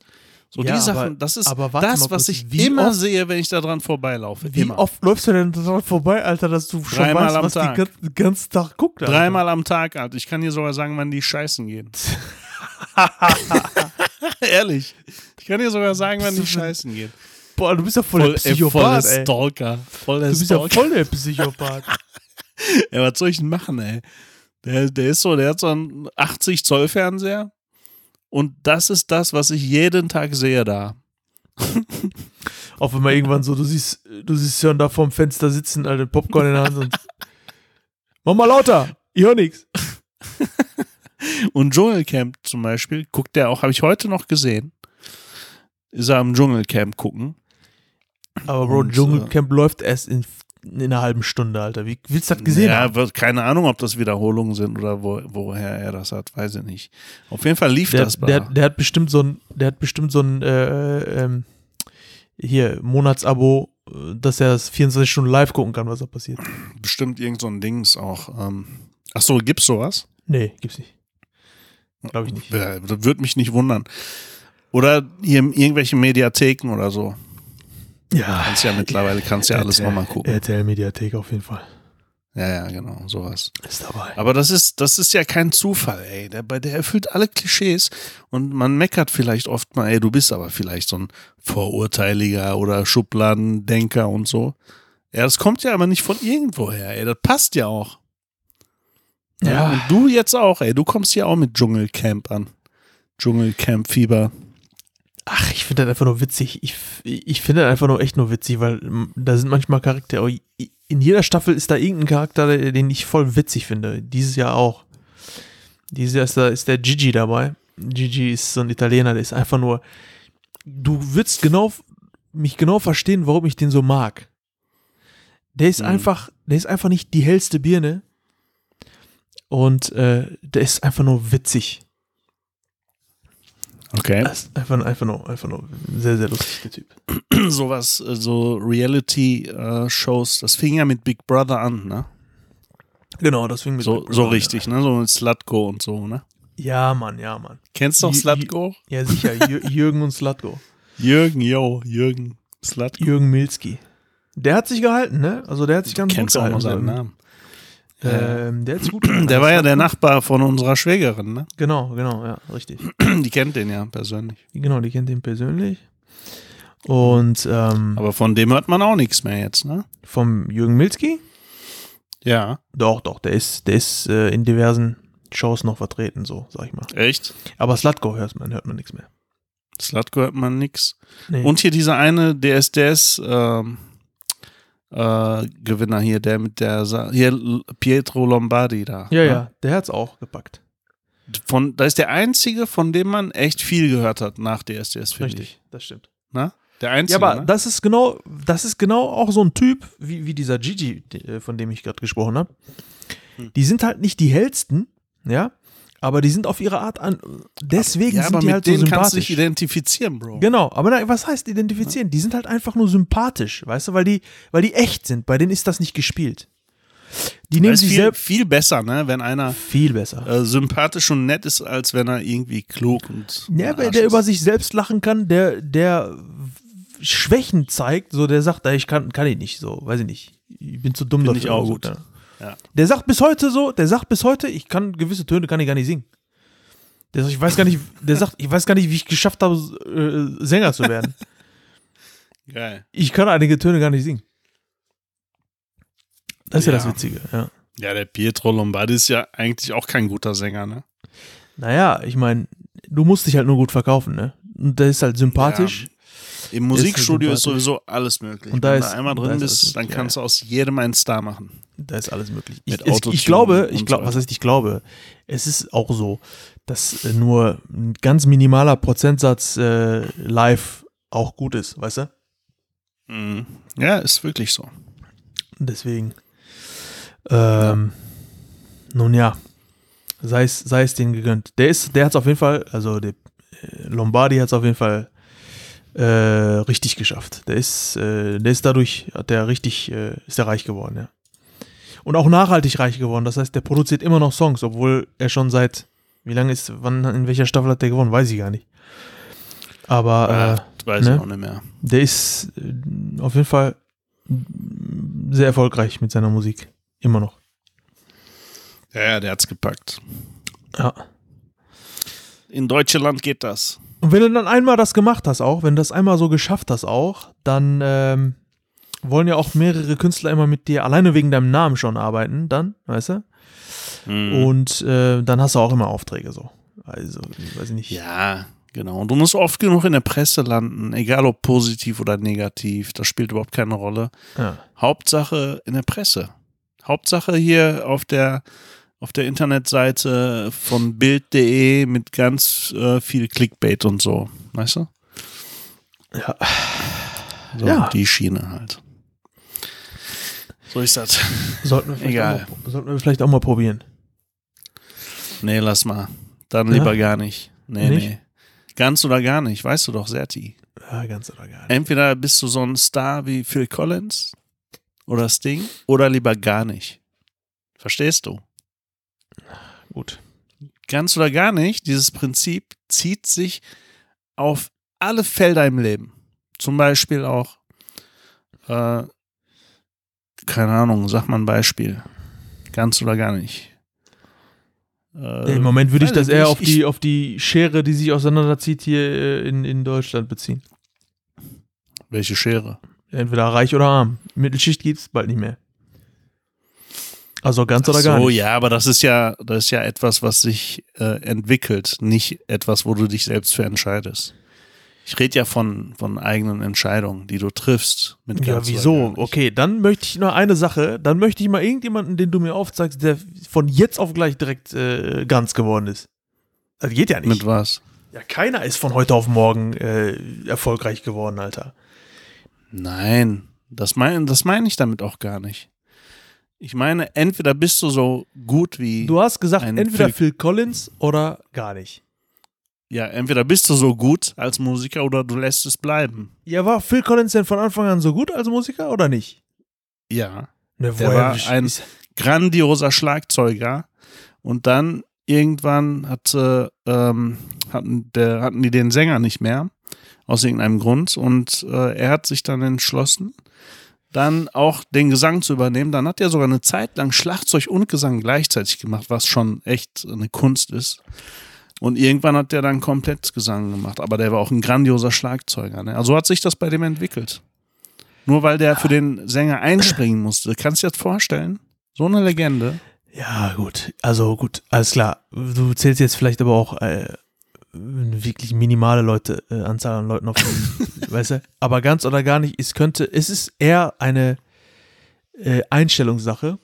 So Ja, die Sachen, aber- das ist das, mal was kurz, ich immer oft- sehe, wenn ich da dran vorbeilaufe. Wie immer. oft läufst du denn dran vorbei, Alter, dass du schon Dreimal weißt, am was Tag. die ganzen Tag guckt? Alter? Dreimal am Tag, Alter. Ich kann dir sogar sagen, wann die scheißen gehen. Ehrlich. Ich kann dir sogar sagen, wann die scheißen gehen. Boah, du bist ja voll, Voll, der ey, voll Psychopath, der. Stalker. Voll der Du bist ja Stalker. voll der Psychopath. Ja, was soll ich denn machen, ey? Der, der ist so, der hat so einen 80 Zoll Fernseher und das ist das, was ich jeden Tag sehe da. Auch wenn man irgendwann so, du siehst, du siehst Jörn da vorm Fenster sitzen, Alter, Popcorn in der Hand und. Mach mal lauter! Ich hör nix. Und Dschungelcamp zum Beispiel, guckt der auch, habe ich heute noch gesehen. Ist er am Dschungelcamp gucken. Aber Bro, Und, Dschungelcamp läuft erst in, in einer halben Stunde, Alter. Wie willst du das gesehen ja, haben? keine Ahnung, ob das Wiederholungen sind oder wo, woher er das hat, weiß ich nicht. Auf jeden Fall lief Der, das der, der hat bestimmt so ein, der hat bestimmt so ein, äh, ähm, hier, Monatsabo, äh, dass er das 24 Stunden live gucken kann, was da passiert. Bestimmt irgend so ein Dings auch. Ähm. Ach so, gibt's sowas? Nee, gibt's nicht. Glaube ich nicht. Ja, würde mich nicht wundern. Oder hier irgendwelche Mediatheken oder so. Ja. Kannst ja mittlerweile, kannst ja alles nochmal gucken. RTL Mediathek auf jeden Fall. Ja, ja, genau, sowas. Ist dabei. Aber das ist, das ist ja kein Zufall, ey. Der, bei der erfüllt alle Klischees und man meckert vielleicht oft mal, ey, du bist aber vielleicht so ein Vorurteiliger oder Schubladendenker und so. Ja, das kommt ja aber nicht von irgendwoher, ey. Das passt ja auch. Ja. Und du jetzt auch, ey. Du kommst hier auch mit Dschungelcamp an. Dschungelcamp-Fieber. Ach, ich finde das einfach nur witzig. Ich, ich finde das einfach nur echt nur witzig, weil da sind manchmal Charaktere. In jeder Staffel ist da irgendein Charakter, den ich voll witzig finde. Dieses Jahr auch. Dieses Jahr ist, da, ist der Gigi dabei. Gigi ist so ein Italiener, der ist einfach nur. Du würdest genau, mich genau verstehen, warum ich den so mag. Der ist Mhm. einfach, der ist einfach nicht die hellste Birne. Und äh, der ist einfach nur witzig. Okay. Einfach, einfach nur, einfach nur sehr, sehr lustig, der Typ. Sowas, äh, so Reality-Shows, das fing ja mit Big Brother an, ne? Genau, das fing mit So, Big Brother so an, richtig, ne? So mit Slutko und so, ne? Ja, Mann, ja, Mann. Kennst du noch Slutko? Ja, sicher. Jür Jürgen und Slatko. Jürgen, yo, Jürgen Slutko. Jürgen Milski. Der hat sich gehalten, ne? Also der hat sich ganz Kennst gut auch noch gehalten. seinen Namen. Ähm, der sich gut. Der war ja der. Nachbar von unserer Schwägerin, ne? Genau, genau, ja, richtig. Die kennt den ja persönlich. Genau, die kennt ihn persönlich. Und ähm, Aber von dem hört man auch nichts mehr jetzt, ne? vom Jürgen Milski? Ja. Doch, doch, der ist, der ist äh, in diversen Shows noch vertreten, so, sag ich mal. Echt? Aber Slatko hört man, hört man nichts mehr. Slutko hört man nix. Nee. Und hier dieser eine DSDS ähm, äh, Gewinner hier, der mit der Sa hier Pietro Lombardi da. ja, ne? ja, der hat's auch gepackt. Von, da ist der einzige, von dem man echt viel gehört hat nach DSDS, finde ich. Richtig, das stimmt. Ne? Der Ja, einzige. aber ne? das ist genau, das ist genau auch so ein Typ, wie, wie dieser Gigi, äh, von dem ich gerade gesprochen habe. Hm. Die sind halt nicht die hellsten, ja, aber die sind auf ihre Art an. Deswegen ja, sind die halt so denen kannst du dich sympathisch. identifizieren, Bro. Genau, aber na, was heißt identifizieren? Die sind halt einfach nur sympathisch, weißt du, weil die, weil die echt sind. Bei denen ist das nicht gespielt. Die nehmen sich viel, selbst viel besser, ne? wenn einer viel besser. äh, sympathisch und nett ist, als wenn er irgendwie klug und. Ja, der ist. über sich selbst lachen kann, der, der Schwächen zeigt, so der sagt, "Ey, ich kann, kann ich nicht, so, weiß ich nicht. Ich bin zu dumm Find dafür. ich auch gut. So, Ja. Der sagt bis heute so, der sagt bis heute, ich kann gewisse Töne kann ich gar nicht singen. Der sagt, ich weiß gar nicht, der sagt, ich weiß gar nicht, wie ich geschafft habe, äh, Sänger zu werden. Geil. Ich kann einige Töne gar nicht singen. Das ist ja, Ja. das Witzige, ja. Ja, der Pietro Lombardi ist ja eigentlich auch kein guter Sänger, ne? Naja, ich meine, du musst dich halt nur gut verkaufen, ne? Und der ist halt sympathisch. Im Musikstudio ist, sowieso alles möglich. Und da Wenn ist- du einmal drin bist, dann kannst ja, du aus jedem einen Star machen. Da ist alles möglich. Ich, ich Autotune glaube, ich glaube, was heißt ich glaube? Es ist auch so, dass äh, nur ein ganz minimaler Prozentsatz äh, live auch gut ist, weißt du? Mhm. Ja, ist wirklich so. Deswegen. Ähm, Nun ja, sei es, sei es denen gegönnt. Der ist, der hat es auf jeden Fall, also der äh, Lombardi hat es auf jeden Fall äh, richtig geschafft. Der ist, äh, der ist dadurch, hat der richtig, äh, ist der reich geworden, ja. Und auch nachhaltig reich geworden. Das heißt, der produziert immer noch Songs, obwohl er schon seit, wie lange ist, wann, in welcher Staffel hat der gewonnen? Weiß ich gar nicht. Aber Ah, äh, weiß ne? ich auch nicht mehr. der ist äh, auf jeden Fall sehr erfolgreich mit seiner Musik. Immer noch. Ja, ja, der hat's gepackt. Ja. In Deutschland geht das. Und wenn du dann einmal das gemacht hast, auch, wenn du das einmal so geschafft hast, auch, dann ähm, wollen ja auch mehrere Künstler immer mit dir alleine wegen deinem Namen schon arbeiten, dann, weißt du? Mhm. Und äh, dann hast du auch immer Aufträge so. Also, ich weiß nicht. Ja, genau. Und du musst oft genug in der Presse landen, egal ob positiv oder negativ. Das spielt überhaupt keine Rolle. Ja. Hauptsache in der Presse. Hauptsache hier auf der auf der Internetseite von Bild.de mit ganz äh, viel Clickbait und so. Weißt du? Ja. So, Ja. Die Schiene halt. So ist das. Sollten wir, vielleicht Egal. Auch mal, sollten wir vielleicht auch mal probieren. Nee, lass mal. Dann Ja? lieber gar nicht. Nee, Nicht? nee. Ganz oder gar nicht, weißt du doch, Serti. Ja, ganz oder gar nicht. Entweder bist du so ein Star wie Phil Collins oder Sting oder lieber gar nicht. Verstehst du? Gut. Ganz oder gar nicht, dieses Prinzip zieht sich auf alle Felder im Leben. Zum Beispiel auch, äh, keine Ahnung, sag mal ein Beispiel. Ganz oder gar nicht. Äh, Im Moment würde ich das eher ich, auf, die, auf die Schere, die sich auseinanderzieht, hier äh, in, in Deutschland beziehen. Welche Schere? Entweder reich oder arm. Mittelschicht gibt es bald nicht mehr. Also ganz oder gar nicht. Oh ja, aber das ist ja, das ist ja etwas, was sich äh, entwickelt, nicht etwas, wo du dich selbst für entscheidest. Ich rede ja von, von eigenen Entscheidungen, die du triffst. Mit ja, wieso? Okay, dann möchte ich noch eine Sache. Dann möchte ich mal irgendjemanden, den du mir aufzeigst, der von jetzt auf gleich direkt äh, ganz geworden ist. Das geht ja nicht. Mit was? Ja, keiner ist von heute auf morgen äh, erfolgreich geworden, Alter. Nein, das meine das mein ich damit auch gar nicht. Ich meine, entweder bist du so gut wie. Du hast gesagt, entweder Phil, Phil Collins oder gar nicht. Ja, entweder bist du so gut als Musiker oder du lässt es bleiben. Ja, war Phil Collins denn von Anfang an so gut als Musiker oder nicht? Ja. Ne, der war ein grandioser Schlagzeuger und dann irgendwann hatte, ähm, hatten, der, hatten die den Sänger nicht mehr aus irgendeinem Grund und äh, er hat sich dann entschlossen, dann auch den Gesang zu übernehmen. Dann hat er sogar eine Zeit lang Schlagzeug und Gesang gleichzeitig gemacht, was schon echt eine Kunst ist. Und irgendwann hat der dann komplett Gesang gemacht, aber der war auch ein grandioser Schlagzeuger. Ne? Also hat sich das bei dem entwickelt. Nur weil der für den Sänger einspringen musste. Kannst du dir das vorstellen? So eine Legende. Ja, gut. Also gut, alles klar. Du zählst jetzt vielleicht aber auch äh, wirklich minimale Leute, äh, Anzahl an Leuten auf dem, weißt du? Aber ganz oder gar nicht, es könnte, es ist eher eine äh, Einstellungssache.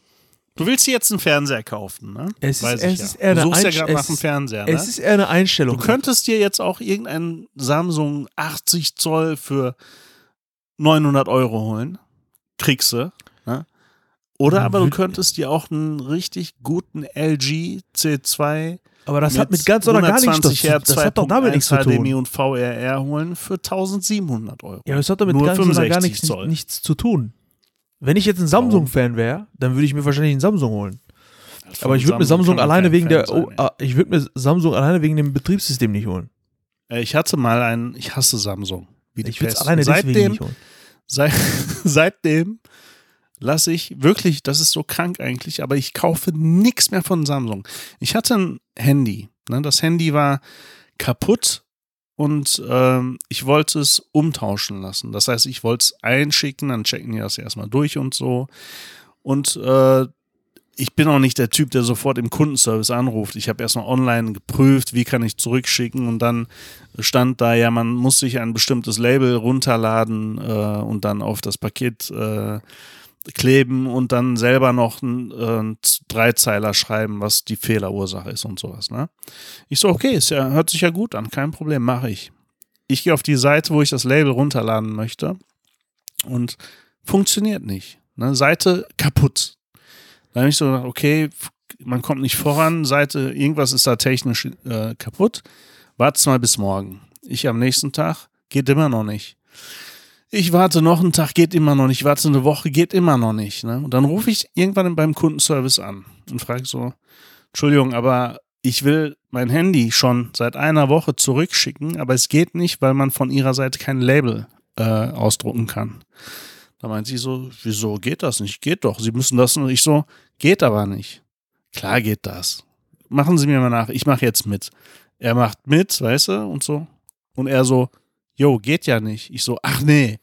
Du willst dir jetzt einen Fernseher kaufen, ne? Es ist, es ja. ist eher eine du suchst ja gerade nach einem Fernseher, ne? Es ist eher eine Einstellung. Du könntest dir jetzt auch irgendeinen Samsung 80 Zoll für 900 Euro holen. Kriegst du, ne? Oder aber du könntest dir auch einen richtig guten LG C2 aber das hat mit ganz oder gar nichts zu tun. Das hat doch damit nichts zu tun. HDMI und VRR holen für 1700 Euro. Ja, das hat damit Nur ganz oder gar nichts, nichts zu tun. Wenn ich jetzt ein Samsung-Fan wäre, dann würde ich mir wahrscheinlich einen Samsung holen. Aber ich würde mir Samsung alleine wegen der, oh, ah, ich würde mir Samsung alleine wegen dem Betriebssystem nicht holen. Äh, ich hatte mal einen, ich hasse Samsung. ich würde es alleine seitdem, deswegen nicht holen. Seit, seitdem lasse ich wirklich, das ist so krank eigentlich, aber ich kaufe nichts mehr von Samsung. Ich hatte ein Handy. Ne? Das Handy war kaputt und ähm, ich wollte es umtauschen lassen. Das heißt, ich wollte es einschicken, dann checken die das erstmal durch und so. Und äh, ich bin auch nicht der Typ, der sofort im Kundenservice anruft. Ich habe erstmal online geprüft, wie kann ich zurückschicken und dann stand da ja, man muss sich ein bestimmtes Label runterladen äh, und dann auf das Paket äh, kleben und dann selber noch einen äh, Dreizeiler schreiben, was die Fehlerursache ist und sowas. Ne? Ich so, okay, ist ja, hört sich ja gut an, kein Problem, mache ich. Ich gehe auf die Seite, wo ich das Label runterladen möchte und funktioniert nicht. Ne? Seite kaputt. Dann habe ich so gedacht, okay, man kommt nicht voran, Seite, irgendwas ist da technisch äh, kaputt. Wart's mal bis morgen. Ich am nächsten Tag, geht immer noch nicht ich warte noch einen Tag, geht immer noch nicht, ich warte eine Woche, geht immer noch nicht. Ne? Und dann rufe ich irgendwann beim Kundenservice an und frage so, Entschuldigung, aber ich will mein Handy schon seit einer Woche zurückschicken, aber es geht nicht, weil man von ihrer Seite kein Label äh, ausdrucken kann. Da meint sie so, wieso geht das nicht? Geht doch, Sie müssen das und ich so, geht aber nicht. Klar geht das. Machen Sie mir mal nach, ich mache jetzt mit. Er macht mit, weißt du, und so. Und er so, jo, geht ja nicht. Ich so, ach nee.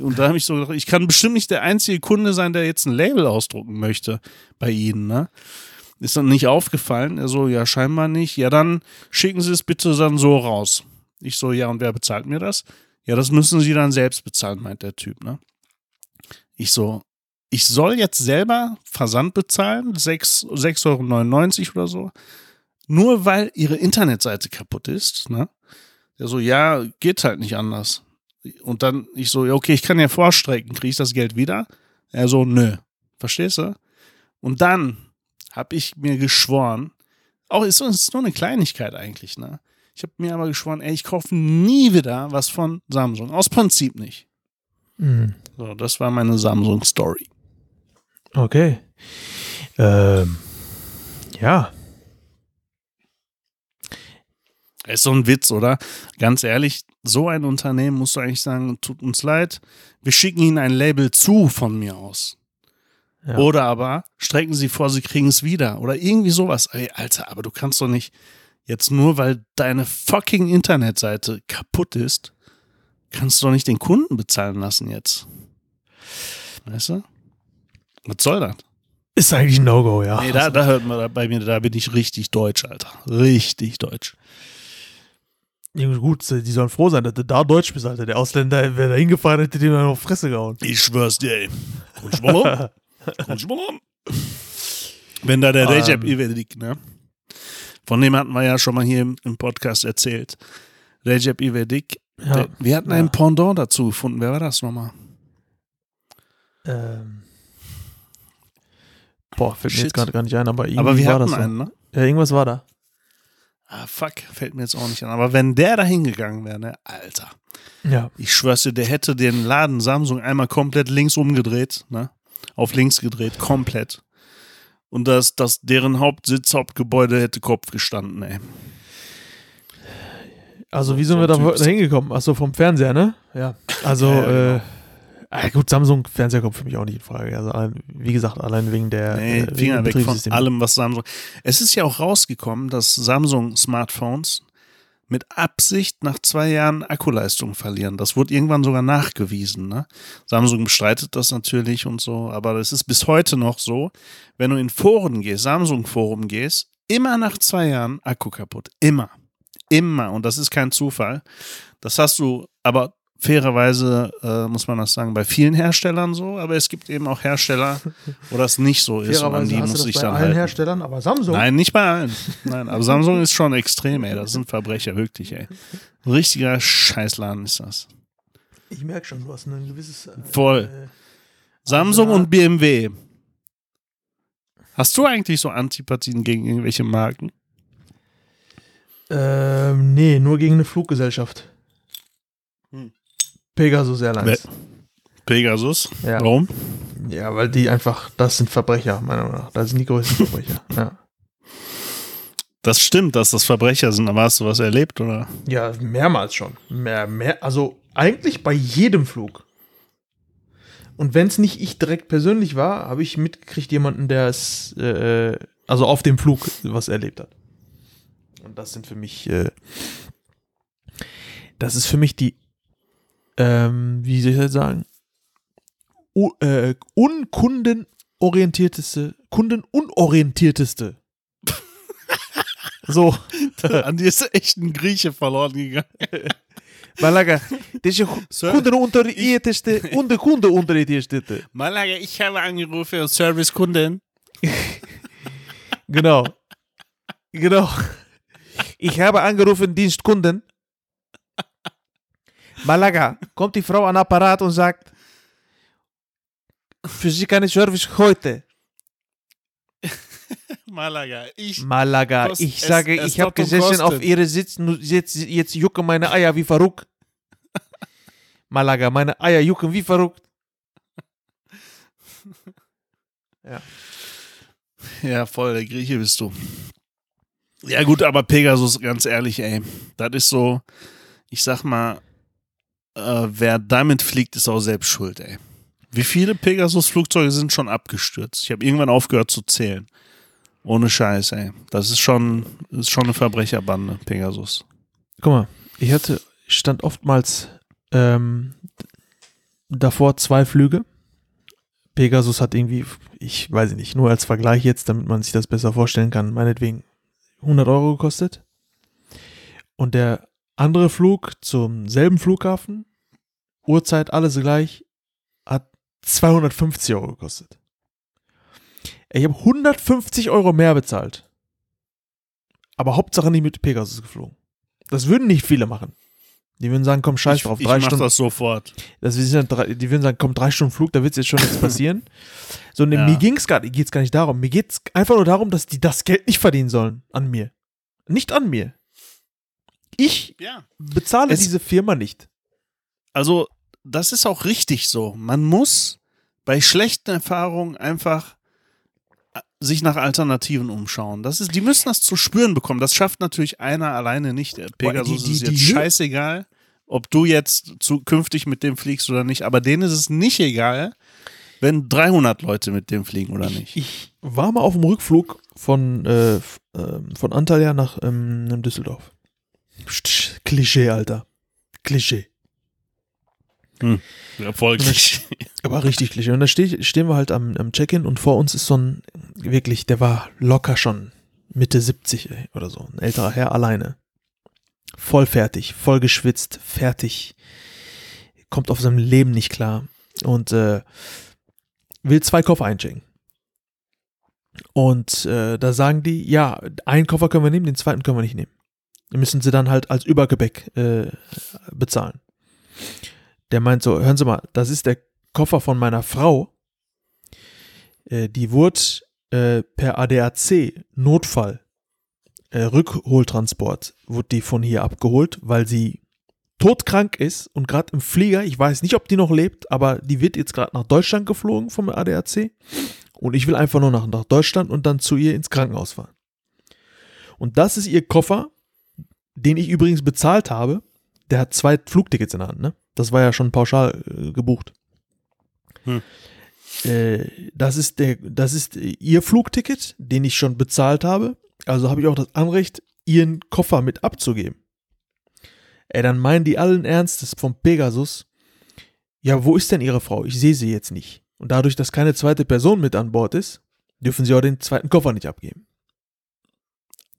Und da habe ich so gedacht, ich kann bestimmt nicht der einzige Kunde sein, der jetzt ein Label ausdrucken möchte bei Ihnen, ne? Ist dann nicht aufgefallen. Er so, ja, scheinbar nicht. Ja, dann schicken Sie es bitte dann so raus. Ich so, ja, und wer bezahlt mir das? Ja, das müssen Sie dann selbst bezahlen, meint der Typ, ne? Ich so, ich soll jetzt selber Versand bezahlen, 6,99 Euro oder so, nur weil Ihre Internetseite kaputt ist, ne? Der so, ja, geht halt nicht anders. Und dann ich so, okay, ich kann ja vorstrecken, kriege ich das Geld wieder? Er so, nö. Verstehst du? Und dann habe ich mir geschworen, auch ist es nur eine Kleinigkeit eigentlich, ne? Ich habe mir aber geschworen, ey, ich kaufe nie wieder was von Samsung. Aus Prinzip nicht. Mhm. So, das war meine Samsung-Story. Okay. Ähm, ja. Ist so ein Witz, oder? Ganz ehrlich, so ein Unternehmen musst du eigentlich sagen, tut uns leid, wir schicken Ihnen ein Label zu von mir aus. Ja. Oder aber strecken sie vor, sie kriegen es wieder. Oder irgendwie sowas. Ey, Alter, aber du kannst doch nicht jetzt nur, weil deine fucking Internetseite kaputt ist, kannst du doch nicht den Kunden bezahlen lassen jetzt. Weißt du? Was soll das? Ist eigentlich ein No-Go, ja. Nee, da, da hört man bei mir, da bin ich richtig deutsch, Alter. Richtig deutsch. Gut, die sollen froh sein, dass du da Deutsch bist, Alter. Der Ausländer wäre da hingefahren, hätte dir dann auf Fresse gehauen. Ich schwör's dir, ey. Guck mal an. Guck mal an. Wenn da der Ähm. Recep Ivedik, ne? Von dem hatten wir ja schon mal hier im, Podcast erzählt. Recep Ivedik. Ja. Der, wir hatten Ja. einen Pendant dazu gefunden. Wer war das nochmal? Ähm. Boah, fällt mir jetzt gerade gar nicht ein, aber irgendwie Aber wir war hatten das so. einen, ne? Ja, irgendwas war da. Ah, fuck, fällt mir jetzt auch nicht an. Aber wenn der da hingegangen wäre, ne? Alter. Ja. Ich schwör's dir, der hätte den Laden Samsung einmal komplett links umgedreht, ne? Auf links gedreht, komplett. Und das, das, deren Hauptsitz, Hauptgebäude hätte Kopf gestanden, ey. Also, wie So sind wir da, hingekommen? Achso, vom Fernseher, ne? Ja. Also, Ja, ja, äh, ah, gut, Samsung-Fernseher kommt für mich auch nicht in Frage. Also, wie gesagt, allein wegen der. Nee, äh, wegen Finger weg von allem, was Samsung. Es ist ja auch rausgekommen, dass Samsung-Smartphones mit Absicht nach zwei Jahren Akkuleistung verlieren. Das wurde irgendwann sogar nachgewiesen. Ne? Samsung bestreitet das natürlich und so, aber es ist bis heute noch so, wenn du in Foren gehst, Samsung-Forum gehst, immer nach zwei Jahren Akku kaputt. Immer. Immer. Und das ist kein Zufall. Das hast du aber fairerweise, äh, muss man das sagen, bei vielen Herstellern so, aber es gibt eben auch Hersteller, wo das nicht so ist und an die muss ich dann halten. Herstellern, aber Samsung. Nein, nicht bei allen. Nein, aber Samsung ist schon extrem, ey. Das sind Verbrecher, wirklich, ey. Ein richtiger Scheißladen ist das. Ich merke schon, du hast ein gewisses. Äh, Voll. Äh, Samsung und BMW. Hast du eigentlich so Antipathien gegen irgendwelche Marken? ähm, nee, nur gegen eine Fluggesellschaft. Pegasus Airlines. Pegasus? Ja. Warum? Ja, weil die einfach, das sind Verbrecher, meiner Meinung nach. Das sind die größten Verbrecher. Ja. Das stimmt, dass das Verbrecher sind, aber hast du was erlebt, oder? ja, mehrmals schon. Mehr, mehr, also eigentlich bei jedem Flug. Und wenn es nicht ich direkt persönlich war, habe ich mitgekriegt jemanden, der es, äh, also auf dem Flug was erlebt hat. Und das sind für mich, äh, das ist für mich die, ähm, wie soll ich das sagen, U äh, unkundenorientierteste, kundenunorientierteste. so. An dir ist echt ein Grieche verloren gegangen. Malaga, das ist kundenunorientierteste, und kundenunorientierteste. Malaga, ich habe angerufen, Servicekunden. Genau. Genau. Ich habe angerufen, Dienstkunden. Malaga, kommt die Frau an Apparat und sagt, für Sie keine Service heute. Malaga, ich. Malaga, ich es- sage, es ich habe gesessen auf kosten. Ihre Sitz, nu- jetzt, jetzt jucken meine Eier wie verrückt. Malaga, meine Eier jucken wie verrückt. Ja, voll, der Grieche bist du. Ja, gut, aber Pegasus, ganz ehrlich, ey. Das ist so, ich sag mal, äh, wer damit fliegt, ist auch selbst schuld, ey. Wie viele Pegasus-Flugzeuge sind schon abgestürzt? Ich habe irgendwann aufgehört zu zählen. Ohne Scheiß, ey. Das ist schon, ist schon eine Verbrecherbande, Pegasus. Guck mal, ich hatte, stand oftmals ähm, davor zwei Flüge. Pegasus hat irgendwie, ich weiß nicht, nur als Vergleich jetzt, damit man sich das besser vorstellen kann, meinetwegen 100 Euro gekostet. Und der andere Flug zum selben Flughafen, Uhrzeit, alles gleich, hat 250 Euro gekostet. Ich habe 150 Euro mehr bezahlt. Aber Hauptsache nicht mit Pegasus geflogen. Das würden nicht viele machen. Die würden sagen, komm, scheiß ich drauf, ich drei mach Stunden. das sofort. Das ja drei, die würden sagen, komm, drei Stunden Flug, da wird jetzt schon nichts passieren. So, ne, Ja. mir ging's gar, geht's gar nicht darum. Mir geht's einfach nur darum, dass die das Geld nicht verdienen sollen an mir. Nicht an mir. Ich Ja. bezahle Es- diese Firma nicht. Also, das ist auch richtig so. Man muss bei schlechten Erfahrungen einfach äh, sich nach Alternativen umschauen. Das ist, die müssen das zu spüren bekommen. Das schafft natürlich einer alleine nicht. Der Pegasus die- ist die- jetzt die- scheißegal, ob du jetzt zukünftig mit dem fliegst oder nicht. Aber denen ist es nicht egal, wenn 300 Leute mit dem fliegen oder nicht? Ich war mal auf dem Rückflug von, äh, ähm, von Antalya nach ähm, Düsseldorf. Klischee, Alter. Klischee. Erfolgreich. Aber richtig Klischee. Und da steh, stehen wir halt am, am Check-in und vor uns ist so ein, wirklich, der war locker schon Mitte 70 ey, oder so. Ein älterer Herr alleine. Voll fertig, voll geschwitzt, fertig. Kommt auf seinem Leben nicht klar. Und äh, will zwei Koffer einchecken. Und äh, da sagen die, ja, einen Koffer können wir nehmen, den zweiten können wir nicht nehmen. Den müssen sie dann halt als Übergepäck äh, bezahlen. Der meint so, hören Sie mal, das ist der Koffer von meiner Frau. Äh, die wurde äh, per ADAC Notfall äh, Rückholtransport wurde die von hier abgeholt, weil sie todkrank ist und gerade im Flieger, ich weiß nicht, ob die noch lebt, aber die wird jetzt gerade nach Deutschland geflogen vom ADAC und ich will einfach nur nach, nach Deutschland und dann zu ihr ins Krankenhaus fahren. Und das ist ihr Koffer, den ich übrigens bezahlt habe. Der hat zwei Flugtickets in der Hand, ne? Das war ja schon pauschal äh, gebucht. Hm. Äh, das ist der, das ist ihr Flugticket, den ich schon bezahlt habe. Also habe ich auch das Anrecht, ihren Koffer mit abzugeben. Ey, dann meinen die allen Ernstes vom Pegasus, ja, wo ist denn ihre Frau? Ich sehe sie jetzt nicht. Und dadurch, dass keine zweite Person mit an Bord ist, dürfen sie auch den zweiten Koffer nicht abgeben.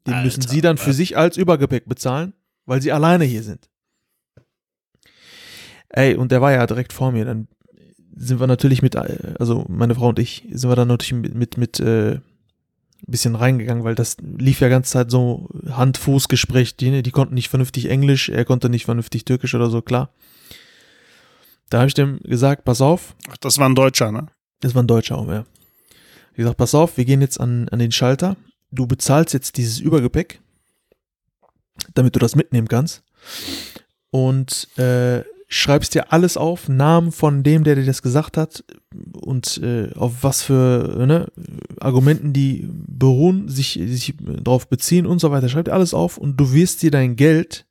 Den Alter, müssen sie dann für was? sich als Übergepäck bezahlen, weil sie alleine hier sind. Ey, und der war ja direkt vor mir. Dann sind wir natürlich mit, äh, also meine Frau und ich, sind wir dann natürlich mit, mit, mit äh, ein bisschen reingegangen, weil das lief ja ganze Zeit so Hand-Fuß-Gespräch. Die, die konnten nicht vernünftig Englisch, er konnte nicht vernünftig Türkisch oder so, klar. Da habe ich dem gesagt, pass auf, Ach, das war ein Deutscher, ne? das war ein Deutscher auch, ja. Ich gesagt, pass auf, wir gehen jetzt an, an den Schalter. Du bezahlst jetzt dieses Übergepäck, damit du das mitnehmen kannst. Und äh, schreibst dir alles auf, Namen von dem, der dir das gesagt hat und äh, auf was für ne, Argumenten die beruhen, sich, sich darauf beziehen und so weiter. Schreib dir alles auf und du wirst dir dein Geld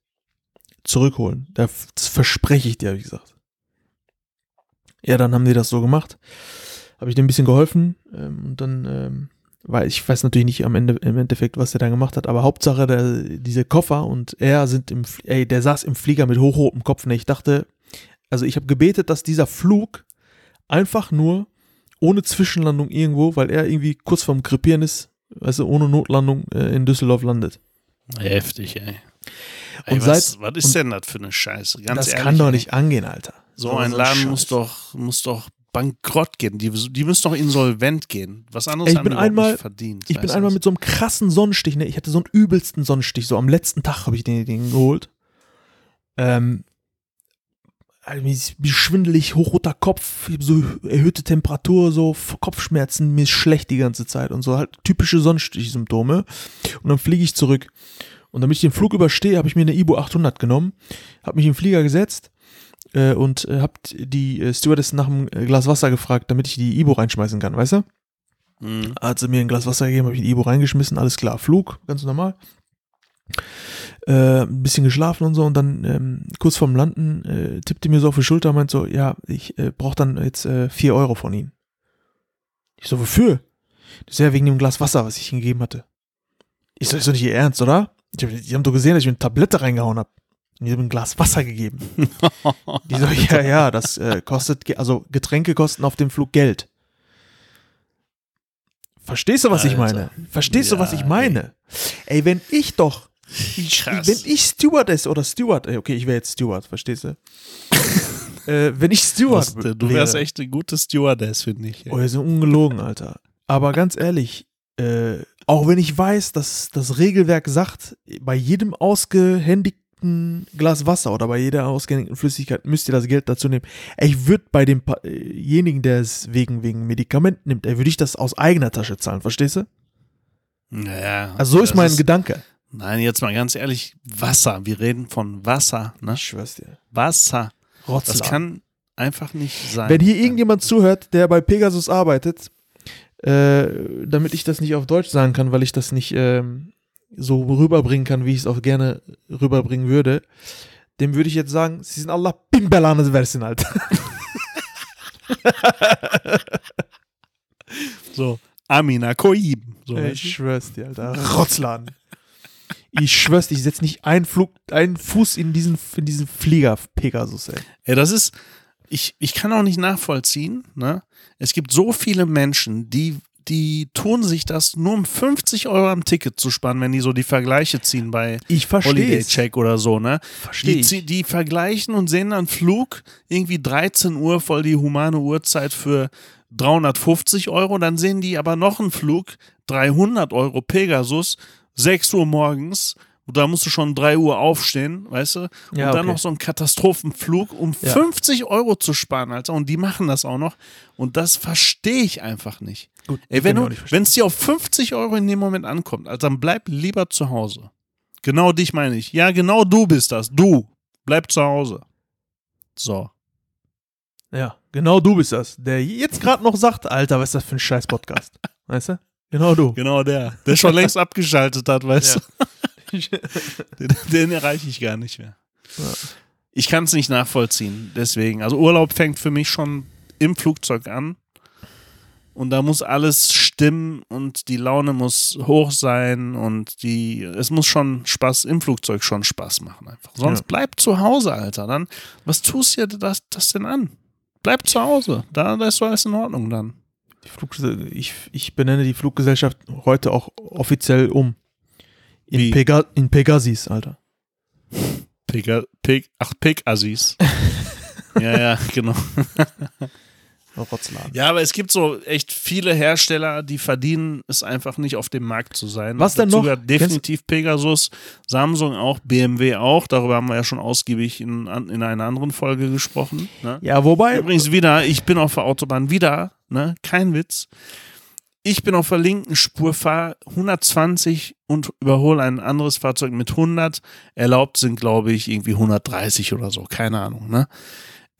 zurückholen. Das verspreche ich dir, habe ich gesagt. Ja, dann haben die das so gemacht. Habe ich dem ein bisschen geholfen ähm, und dann, ähm, weil ich weiß natürlich nicht am Ende im Endeffekt, was der da gemacht hat, aber Hauptsache der, diese Koffer und er sind im, ey, der saß im Flieger mit hochrotem Kopf. Ne? Ich dachte, also ich habe gebetet, dass dieser Flug einfach nur ohne Zwischenlandung irgendwo, weil er irgendwie kurz vorm Krepieren ist, du, ohne Notlandung äh, in Düsseldorf landet. Heftig, ey. Und ey was, seit- was ist denn das für eine Scheiße? Ganz das ehrlich, kann doch ey. nicht angehen, Alter. So ein Laden muss doch, muss doch bankrott gehen. Die, die müssen doch insolvent gehen. Was anderes Ey, ich haben bin einmal- nicht verdient. Ich bin einmal mit so einem krassen Sonnenstich, ne? Ich hatte so einen übelsten Sonnenstich, so am letzten Tag habe ich den, den geholt. Ähm, also ist schwindelig, hochroter Kopf, so erhöhte Temperatur, so Kopfschmerzen, mir ist schlecht die ganze Zeit und so halt typische Sonnenstich-Symptome. Und dann fliege ich zurück. Und damit ich den Flug überstehe, habe ich mir eine Ibo 800 genommen, habe mich im Flieger gesetzt äh, und äh, habe die äh, Stewardess nach einem Glas Wasser gefragt, damit ich die Ibo reinschmeißen kann, weißt du? Mhm. hat sie mir ein Glas Wasser gegeben, habe ich ein Ibo reingeschmissen, alles klar, Flug, ganz normal. Äh, ein bisschen geschlafen und so und dann ähm, kurz vorm Landen äh, tippte mir so auf die Schulter und meint so, ja, ich äh, brauche dann jetzt äh, 4 Euro von Ihnen. Ich so, wofür? Das ist ja wegen dem Glas Wasser, was ich Ihnen gegeben hatte. Ich so, ist doch nicht Ihr Ernst, oder? Ich hab, die haben doch gesehen, dass ich mir eine Tablette reingehauen habe. Die haben mir ein Glas Wasser gegeben. Die so, ja, ja, das äh, kostet, also Getränke kosten auf dem Flug Geld. Verstehst du, was ich Alter. meine? Verstehst du, was Ja, ich meine? Ey, wenn ich doch, ich, wenn ich Stewardess oder Steward, ey, okay, ich wäre jetzt Steward, verstehst du? äh, wenn ich Steward Das, du wärst wäre, echt eine gute Stewardess, finde ich. ey. Oh, ihr seid ungelogen, Alter. Aber ganz ehrlich, äh, auch wenn ich weiß, dass das Regelwerk sagt, bei jedem ausgehändigten Glas Wasser oder bei jeder ausgehändigten Flüssigkeit müsst ihr das Geld dazu nehmen. Ey, Ich würde bei demjenigen, der es wegen, wegen Medikament nimmt, würde ich das aus eigener Tasche zahlen, verstehst du? Naja, Also so ist das mein Gedanke. Nein, jetzt mal ganz ehrlich, Wasser. Wir reden von Wasser, ne? Ich schwör's dir. Wasser. Das Rotzler. kann einfach nicht sein. Wenn hier irgendjemand zuhört, der bei Pegasus arbeitet, äh, damit ich das nicht auf Deutsch sagen kann, weil ich das nicht ähm, so rüberbringen kann, wie ich es auch gerne rüberbringen würde, dem würde ich jetzt sagen, sie sind Allah Bimbelanes Versin, Alter. so, Amina Koib. So, Ey, ich schwör's dir, Alter. Rotzladen. Ich schwör's dir, ich setz nicht einen, Flug, einen Fuß in diesen, in diesen Flieger Pegasus, ey. Ja, das ist, ich, ich kann auch nicht nachvollziehen, ne? Es gibt so viele Menschen, die, die tun sich das nur um 50 Euro am Ticket zu sparen, wenn die so die Vergleiche ziehen bei Ich Holiday verstehe Check oder so, ne? Versteh Die, die vergleichen und sehen dann Flug, irgendwie 13 Uhr, voll die humane Uhrzeit für 350 Euro. Dann sehen die aber noch einen Flug, 300 Euro Pegasus, 6 Uhr morgens. Da musst du schon 3 Uhr aufstehen, weißt du? Und Ja, dann okay. noch so einen Katastrophenflug, um Ja. 50 Euro zu sparen, Alter. Und die machen das auch noch. Und das verstehe ich einfach nicht. Gut, Ey, wenn es dir auf 50 Euro in dem Moment ankommt, also dann bleib lieber zu Hause. Genau dich meine ich. Ja, genau du bist das. Du. Bleib zu Hause. So. Ja, genau du bist das, der jetzt gerade noch sagt, Alter, was ist das für ein scheiß Podcast? Weißt du? Genau du. Genau der. Der schon längst abgeschaltet hat, weißt Ja. du. Den, den erreiche ich gar nicht mehr. Ja. Ich kann es nicht nachvollziehen. Deswegen. Also Urlaub fängt für mich schon im Flugzeug an. Und da muss alles stimmen und die Laune muss hoch sein und die, es muss schon Spaß, im Flugzeug schon Spaß machen einfach. Sonst Ja. bleib zu Hause, Alter. Dann, was tust du dir das, das denn an? Bleib zu Hause. Da, da ist alles in Ordnung dann. Ich, ich benenne die Fluggesellschaft heute auch offiziell um. In? Pega, in Pegasis, Alter. Pega, Peg, ach, Peg-Assis. ja, ja, genau. Rotzladen. Ja, aber es gibt so echt viele Hersteller, die verdienen es einfach nicht auf dem Markt zu sein. Was denn noch? definitiv Pegasus, Samsung auch, BMW auch. Darüber haben wir ja schon ausgiebig in, in einer anderen Folge gesprochen. Ne? Ja, wobei, Übrigens wieder, ich bin auf der Autobahn wieder, ne? kein Witz. Ich bin auf der linken Spur, fahre 120 und überhole ein anderes Fahrzeug mit 100. Erlaubt sind, glaube ich, irgendwie 130 oder so, keine Ahnung. Ne?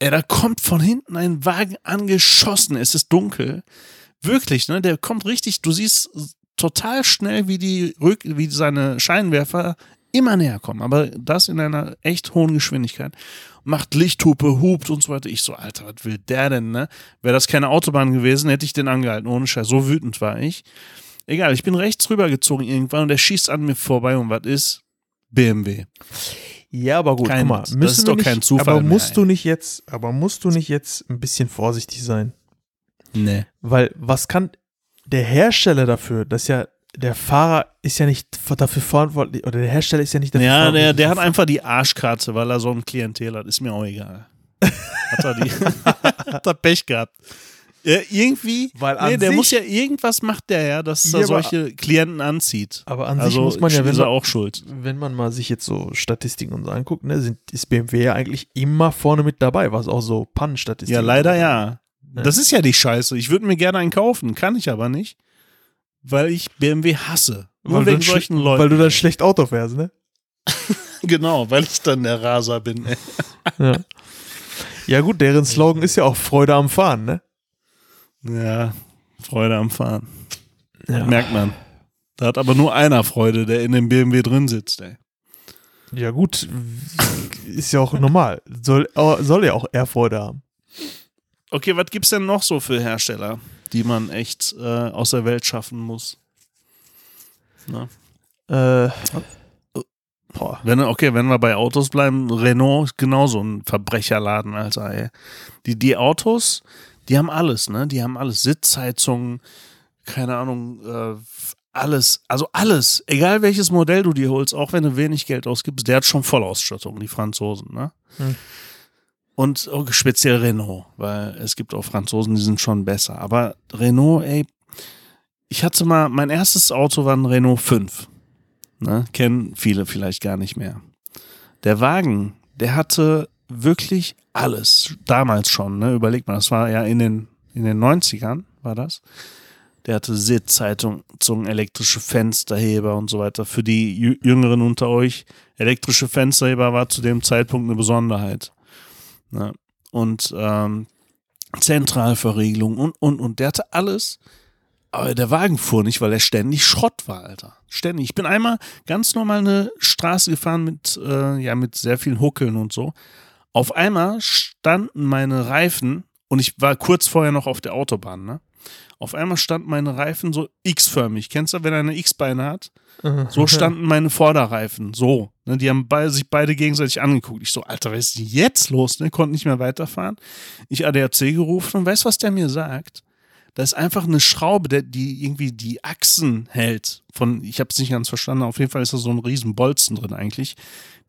Ey, da kommt von hinten ein Wagen angeschossen, es ist dunkel. Wirklich, ne? Der kommt richtig, du siehst total schnell, wie die Rück wie seine Scheinwerfer immer näher kommen, aber das in einer echt hohen Geschwindigkeit. Macht Lichthupe, hupt und so weiter. Ich so, Alter, was will der denn, ne? Wäre das keine Autobahn gewesen, hätte ich den angehalten, ohne Scheiß. So wütend war ich. Egal, ich bin rechts rübergezogen irgendwann und der schießt an mir vorbei und was ist? BMW. ja, aber gut, Kein- guck mal, das ist wir doch nicht, kein Zufall aber mehr, musst ey. du nicht jetzt, aber musst du nicht jetzt ein bisschen vorsichtig sein? Nee. Weil was kann der Hersteller dafür, dass ja der Fahrer ist ja nicht dafür verantwortlich oder der Hersteller ist ja nicht dafür Ja, der, verantwortlich. der hat einfach die Arschkarte, weil er so ein Klientel hat. Ist mir auch egal. Hat er, die, hat er Pech gehabt. Ja, irgendwie, Weil an nee, der sich- muss ja, irgendwas macht der ja, dass Ja, er solche Klienten anzieht. aber an sich also muss man ja, wenn man, auch schuld. wenn man mal sich jetzt so Statistiken und so anguckt, ne, sind, ist BMW ja eigentlich immer vorne mit dabei, was auch so Pannenstatistiken. Ja, leider ja. Ja. Das ist ja die Scheiße. Ich würde mir gerne einen kaufen, kann ich aber nicht, weil ich BMW hasse. Nur Weil du, wegen solchen Leuten. weil du dann schlecht Auto fährst, ne? genau, weil ich dann der Raser bin. Ey. Ja. ja gut, deren Slogan ist ja auch Freude am Fahren, ne? Ja, Freude am Fahren. Ja. Merkt man. Da hat aber nur einer Freude, der in dem BMW drin sitzt, ey. Ja gut, ist ja auch normal. Soll, soll ja auch eher Freude haben. Okay, was gibt's denn noch so für Hersteller, die man echt äh, aus der Welt schaffen muss? Na? Äh. Wenn, okay, wenn wir bei Autos bleiben, Renault ist genauso ein Verbrecherladen, Alter, ey. Die, die Autos, die haben alles, ne? Die haben alles. Sitzheizungen, keine Ahnung, äh, alles, also alles. Egal welches Modell du dir holst, auch wenn du wenig Geld ausgibst, der hat schon Vollausstattung, die Franzosen, ne? Hm. Und speziell Renault, weil es gibt auch Franzosen, die sind schon besser. Aber Renault, ey, ich hatte mal, mein erstes Auto war ein Renault 5. Ne? Kennen viele vielleicht gar nicht mehr. Der Wagen, der hatte wirklich alles. Damals schon, ne? Überlegt mal, das war ja in den, in den 90ern, war das. Der hatte Sitzheizung, elektrische Fensterheber und so weiter. Für die Jü- Jüngeren unter euch, elektrische Fensterheber war zu dem Zeitpunkt eine Besonderheit. Ne? Und ähm, Zentralverriegelung und, und, und. Der hatte alles. Aber der Wagen fuhr nicht, weil er ständig Schrott war, Alter. Ständig. Ich bin einmal ganz normal eine Straße gefahren mit, äh, ja, mit sehr vielen Huckeln und so. Auf einmal standen meine Reifen und ich war kurz vorher noch auf der Autobahn, ne? Auf einmal standen meine Reifen so X-förmig. Kennst du, wenn er eine X-Beine hat? So standen meine Vorderreifen. So. Ne, die haben beide, sich beide gegenseitig angeguckt. Ich so, Alter, was ist denn jetzt los? Ne? Konnte nicht mehr weiterfahren. Ich ADAC gerufen und weißt du, was der mir sagt? Da ist einfach eine Schraube, der, die irgendwie die Achsen hält. Von, ich habe es nicht ganz verstanden. Auf jeden Fall ist da so ein riesen Bolzen drin eigentlich.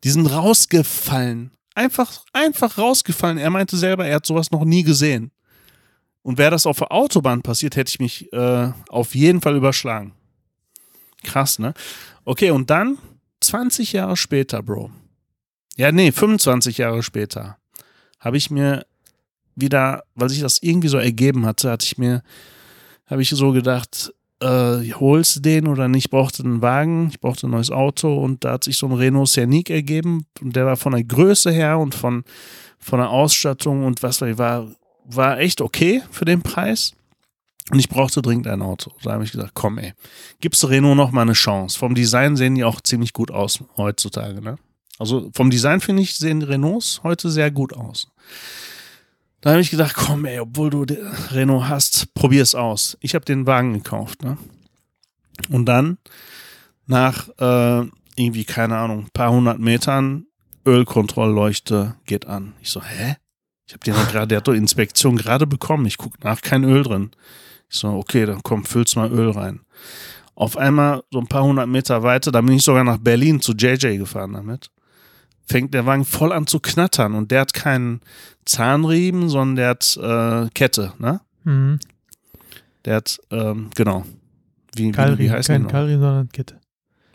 Die sind rausgefallen. Einfach, einfach rausgefallen. Er meinte selber, er hat sowas noch nie gesehen. Und wäre das auf der Autobahn passiert, hätte ich mich äh, auf jeden Fall überschlagen. Krass, ne? Okay, und dann 20 Jahre später, Bro. Ja, nee, 25 Jahre später habe ich mir wieder, weil sich das irgendwie so ergeben hatte, hatte ich mir, habe ich so gedacht, äh, holst den oder nicht? Ich brauchte einen Wagen, ich brauchte ein neues Auto und da hat sich so ein Renault Scenic ergeben und der war von der Größe her und von, von der Ausstattung und was war, war, war echt okay für den Preis. Und ich brauchte dringend ein Auto. Da habe ich gesagt, komm ey, gibst du Renault noch mal eine Chance. Vom Design sehen die auch ziemlich gut aus heutzutage, ne? Also vom Design finde ich, sehen Renaults heute sehr gut aus. Da habe ich gedacht, komm ey, obwohl du Renault hast, probier es aus. Ich habe den Wagen gekauft, ne? Und dann nach äh, irgendwie, keine Ahnung, paar hundert Metern Ölkontrollleuchte geht an. Ich so, hä? Ich habe den ja gerade, der hat doch Inspektion gerade bekommen. Ich gucke nach, kein Öl drin. Ich so, okay, dann komm, füllst mal Öl rein. Auf einmal, so ein paar hundert Meter weiter, da bin ich sogar nach Berlin zu JJ gefahren damit. Fängt der Wagen voll an zu knattern und der hat keinen Zahnriemen, sondern der hat äh, Kette, ne? Mhm. Der hat, ähm, genau. Wie, Keilriemen, wie heißt kein? Keilriemen, sondern Kette.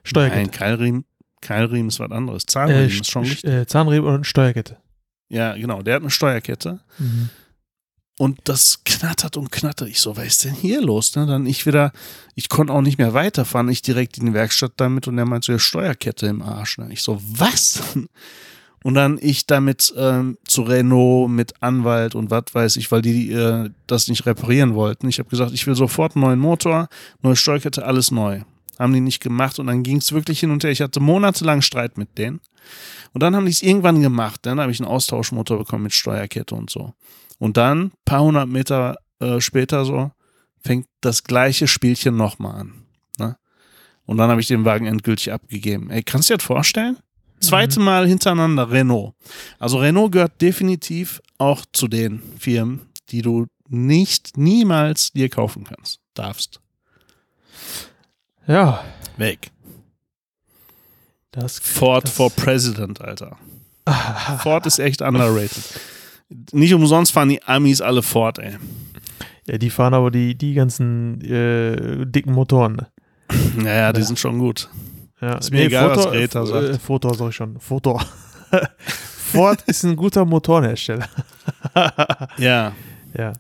Steuerkette. Nein, Keilriemen, Keilriemen ist was anderes. äh, Zahnriemen ist schon Sch- richtig. äh, Zahnriemen und Steuerkette. Ja, genau. Der hat eine Steuerkette. Mhm. Und das knattert und knattert. Ich so, was ist denn hier los? Ne? Dann ich wieder, ich konnte auch nicht mehr weiterfahren. Ich direkt in die Werkstatt damit und der meinte so, ja, Steuerkette im Arsch. Ne? Ich so, was? Und dann ich damit ähm, zu Renault mit Anwalt und was weiß ich, weil die äh, das nicht reparieren wollten. Ich habe gesagt, ich will sofort einen neuen Motor, neue Steuerkette, alles neu. Haben die nicht gemacht und dann ging es wirklich hin und her. Ich hatte monatelang Streit mit denen. Und dann haben die es irgendwann gemacht. Dann habe ich einen Austauschmotor bekommen mit Steuerkette und so. Und dann, paar hundert Meter äh, später so, fängt das gleiche Spielchen nochmal an. Ne? Und dann habe ich den Wagen endgültig abgegeben. Ey, kannst du dir das vorstellen? Zweite Mal hintereinander Renault. Also Renault gehört definitiv auch zu den Firmen, die du nicht niemals dir kaufen kannst, darfst. Ja, Weg. das. Ford das, for President, Alter. Ford ist echt underrated. Nicht umsonst fahren die Amis alle Ford, ey. Ja, die fahren aber die, die ganzen äh, dicken Motoren. ne? Naja, die Ja. sind schon gut. Ja, Ist mir egal, was Greta äh, sagt. Äh, Fotor sag ich schon. Fotor. Ford ist ein guter Motorenhersteller. Ja. Ja.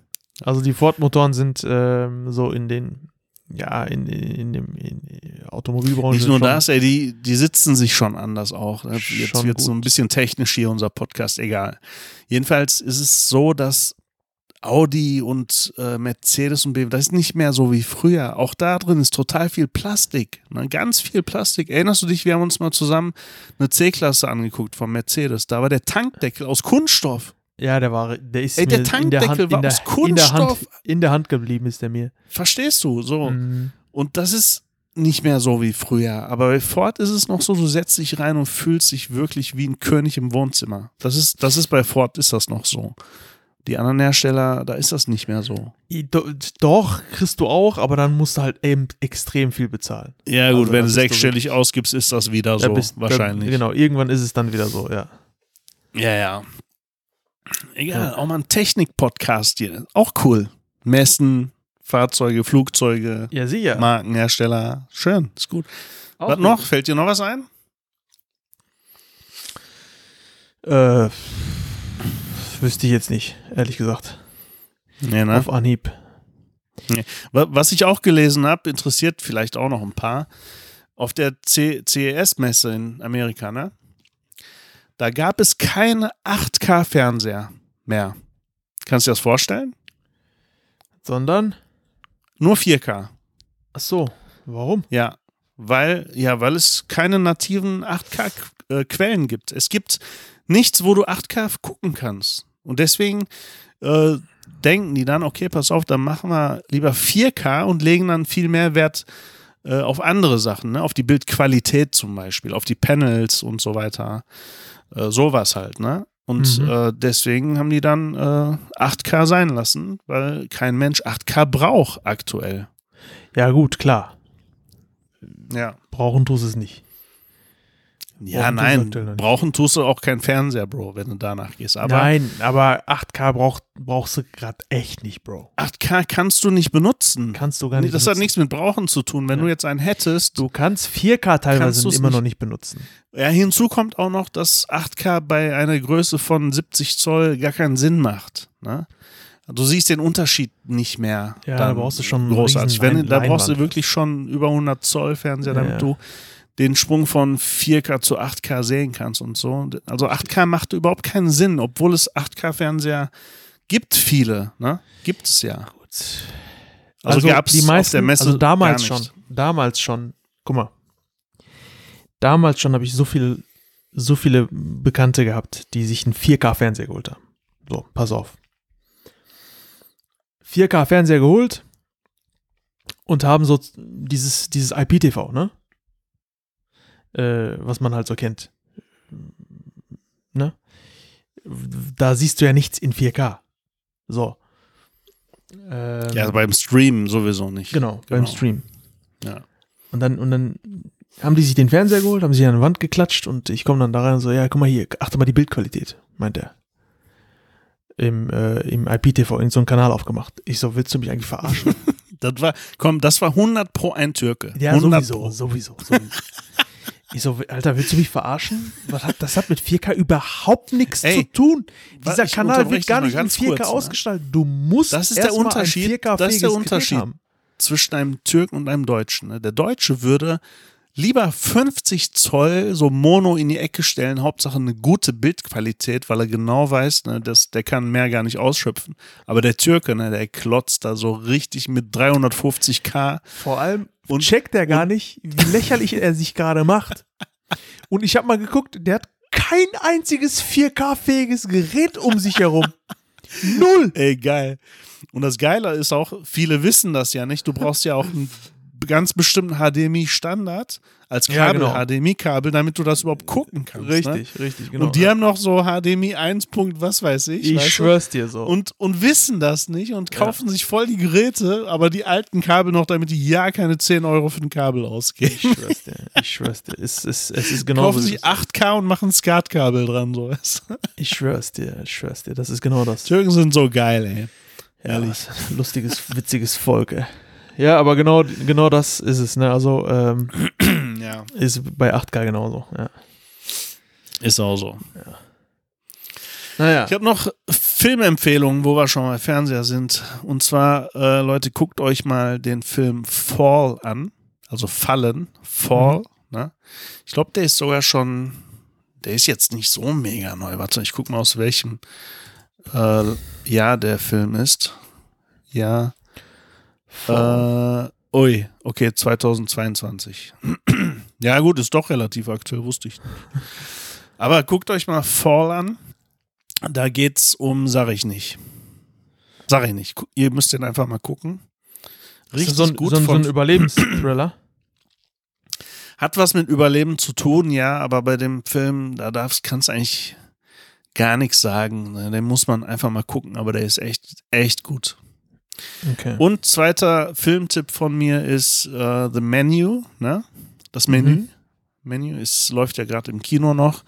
Also die Ford-Motoren sind ähm, so in den, ja, in, in, dem in Automobilbranche. Nicht nur schon- das, ey, die, die sitzen sich schon anders auch. ne? Jetzt wird so ein bisschen technisch hier unser Podcast, egal. Jedenfalls ist es so, dass Audi und äh, Mercedes und BMW, das ist nicht mehr so wie früher. Auch da drin ist total viel Plastik. Ne? Ganz viel Plastik. Erinnerst du dich, wir haben uns mal zusammen eine C-Klasse angeguckt von Mercedes. Da war der Tankdeckel aus Kunststoff. Ja, der war, der ist Ey, der mir in der Hand, Tankdeckel war in der, aus in der Hand, Kunststoff. in der Hand geblieben ist der mir. Verstehst du? So. Mhm. Und das ist nicht mehr so wie früher. Aber bei Ford ist es noch so, du setzt dich rein und fühlst dich wirklich wie ein König im Wohnzimmer. Das ist, das ist bei Ford ist das noch so. Die anderen Hersteller, da ist das nicht mehr so. Doch, kriegst du auch, aber dann musst du halt eben extrem viel bezahlen. Ja, gut, Also, wenn du sechsstellig ausgibst, ist das wieder so. bist- wahrscheinlich. Da, genau, irgendwann ist es dann wieder so, ja. Ja, ja. Egal, auch mal ein Technik-Podcast hier. Auch cool. Messen, Fahrzeuge, Flugzeuge, Ja, sicher. Markenhersteller. Schön, ist gut. Auch was gut. noch? Fällt dir noch was ein? Äh, wüsste ich jetzt nicht, ehrlich gesagt. Nee, ne? Auf Anhieb. Wa- Was ich auch gelesen habe, interessiert vielleicht auch noch ein paar. Auf der CES-Messe in Amerika, ne? Da gab es keine 8K-Fernseher mehr. Kannst du dir das vorstellen? Sondern, Nur 4K. ach so, warum? Ja. Weil, ja, weil es keine nativen 8K-Quellen gibt. Es gibt nichts, wo du 8K gucken kannst. Und deswegen äh, denken die dann, okay, pass auf, dann machen wir lieber 4K und legen dann viel mehr Wert äh, auf andere Sachen, ne? auf die Bildqualität zum Beispiel, auf die Panels und so weiter. Äh, sowas halt, ne? Und Mhm. äh, deswegen haben die dann äh, 8K sein lassen, weil kein Mensch 8K braucht aktuell. Ja, gut, klar. Ja. Brauchen tust es nicht. Ja, Brauchen du nein, brauchen tust du auch keinen Fernseher, Bro, wenn du danach gehst. Aber Nein, aber 8K brauch, brauchst du gerade echt nicht, Bro. 8K kannst du nicht benutzen. Kannst du gar nicht das hat benutzen. nichts mit Brauchen zu tun. Wenn Ja. du jetzt einen hättest, Du kannst 4K teilweise immer nicht. noch nicht benutzen. ja, hinzu kommt auch noch, dass 8K bei einer Größe von 70 Zoll gar keinen Sinn macht. Ne? Du siehst den Unterschied nicht mehr. Ja, da brauchst du schon großartig. Wenn, da brauchst du wirklich schon über 100 Zoll Fernseher, damit Ja. du den Sprung von 4K zu 8K sehen kannst und so. Also 8K macht überhaupt keinen Sinn, obwohl es 8K-Fernseher gibt viele. Ne? Gibt es ja. Gut. Also, gab's die meisten, auf der Messe also damals schon, damals schon, guck mal, damals schon habe ich so viel, so viele Bekannte gehabt, die sich einen 4K-Fernseher geholt haben. So, pass auf. 4K-Fernseher geholt und haben so dieses, dieses IPTV, ne? Äh, was man halt so kennt. Ne? Da siehst du ja nichts in 4K. So. Ähm, Ja, beim Stream sowieso nicht. Genau, beim Stream. Ja. Und dann, und dann haben die sich den Fernseher geholt, haben sich an die Wand geklatscht und ich komme dann da rein und so, ja, guck mal hier, achte mal die Bildqualität, meint er. Im, äh, im IPTV in so einen Kanal aufgemacht. Ich so, willst du mich eigentlich verarschen? Das war, komm, das war 100 pro ein Türke. ja, 100 sowieso, pro. sowieso, sowieso. Ich so, Alter, willst du mich verarschen? Hat, das hat mit 4K überhaupt nichts Ey, zu tun. Dieser Kanal wird gar nicht ganz 4K kurz, ne? ausgestaltet. Du musst Das ist der Unterschied. 4K-fähiges Das ist der Unterschied. zwischen einem Türken und einem Deutschen. ne? Der Deutsche würde lieber 50 Zoll so Mono in die Ecke stellen, Hauptsache eine gute Bildqualität, weil er genau weiß, ne, dass der kann mehr gar nicht ausschöpfen. Aber der Türke, ne, der klotzt da so richtig mit 350k. Vor allem Und- checkt er gar nicht, wie lächerlich er sich gerade macht. Und ich habe mal geguckt, der hat kein einziges 4K-fähiges Gerät um sich herum. Null. Ey, geil. Und das Geile ist auch, viele wissen das ja nicht. Du brauchst ja auch einen ganz bestimmten HDMI-Standard als Ja, Kabel, genau. HDMI-Kabel, damit du das überhaupt gucken kannst. Ne? Richtig, richtig, genau. Und die haben noch so HDMI 1. Punkt, was weiß ich. ich weißt du? schwör's dir so. und, und wissen das nicht und kaufen sich voll die Geräte, aber die alten Kabel noch, damit die ja keine 10 Euro für ein Kabel ausgeben. ich schwör's dir, ich schwör's dir. Es ist, es ist genau kaufen so. sich 8K und machen Skatkabel dran. So. du? Ich schwör's dir, ich schwör's dir. Das ist genau das. Türken sind so geil, ey. Ja, Ehrlich. ist ein lustiges, witziges Volk, ey. Ja, aber genau, genau das ist es, ne? Also, ähm, Ja, ist bei 8K genauso, ja. ist auch so. Naja. Ich habe noch Filmempfehlungen, wo wir schon mal Fernseher sind. Und zwar, äh, Leute, guckt euch mal den Film Fall an. Also Fallen, Fall. Ne? Ich glaube, der ist sogar schon, der ist jetzt nicht so mega neu. Warte, ich guck mal, aus welchem äh, Jahr der Film ist. Ja. Äh, ui, okay, 2022. ja, gut, ist doch relativ aktuell, wusste ich. Aber guckt euch mal Fall an. Da geht's um, sag ich nicht. Sag ich nicht. Ihr müsst den einfach mal gucken. Ist Richtig das so ein, gut. so ein, so von, ein Überlebensthriller. hat was mit Überleben zu tun, ja, aber bei dem Film, da darfst, kannst du eigentlich gar nichts sagen. ne? Den muss man einfach mal gucken, aber der ist echt, echt gut. Okay. Und zweiter Filmtipp von mir ist äh, The Menu, ne? Das Menü. Mhm. Menü ist, läuft ja gerade im Kino noch.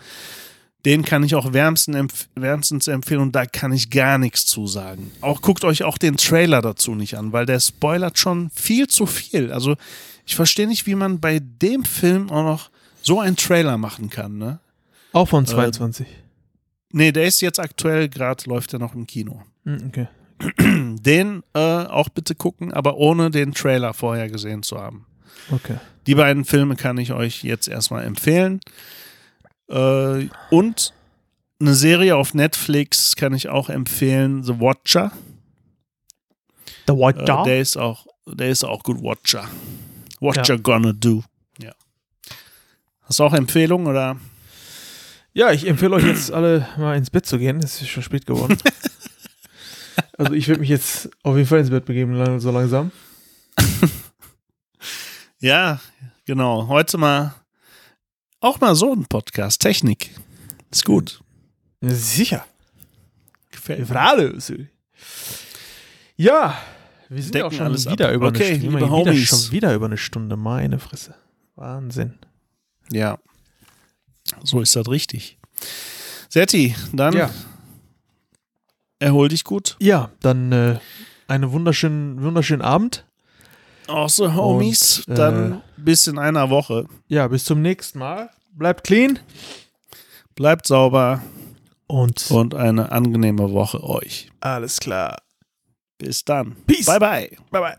Den kann ich auch wärmsten empf wärmstens empfehlen und da kann ich gar nichts zu sagen. Auch guckt euch auch den Trailer dazu nicht an, weil der spoilert schon viel zu viel. Also ich verstehe nicht, wie man bei dem Film auch noch so einen Trailer machen kann, ne? Auch von 22. Nee, der ist jetzt aktuell, gerade läuft er noch im Kino. Hm, okay. Den äh, auch bitte gucken, aber ohne den Trailer vorher gesehen zu haben. Okay. Die beiden Filme kann ich euch jetzt erstmal empfehlen. Äh, und eine Serie auf Netflix kann ich auch empfehlen, The Watcher. The White Äh, der ist auch, der ist auch gut, Watcher. Watcher gonna do. Ja. Hast du auch Empfehlungen oder? ja, ich empfehle euch jetzt alle mal ins Bett zu gehen. Es ist schon spät geworden. Also ich würde mich jetzt auf jeden Fall ins Bett begeben, so langsam. Ja, genau. Heute mal auch mal so ein Podcast. Technik. Ist gut. Sicher. Gefällt mir. Ja, wir sind Decken auch schon ab. wieder über Okay, eine Stunde. Wieder, schon wieder über eine Stunde. Meine Fresse. Wahnsinn. Ja. So ist das richtig. Setti, dann Ja. Erhol dich gut. Ja, dann äh, einen wunderschönen, wunderschönen Abend. Auch so, Homies. Und, äh, dann bis in einer Woche. Ja, bis zum nächsten Mal. Bleibt clean. Bleibt sauber Und und eine angenehme Woche euch. alles klar. Bis dann. Peace. Bye, bye. Bye bye.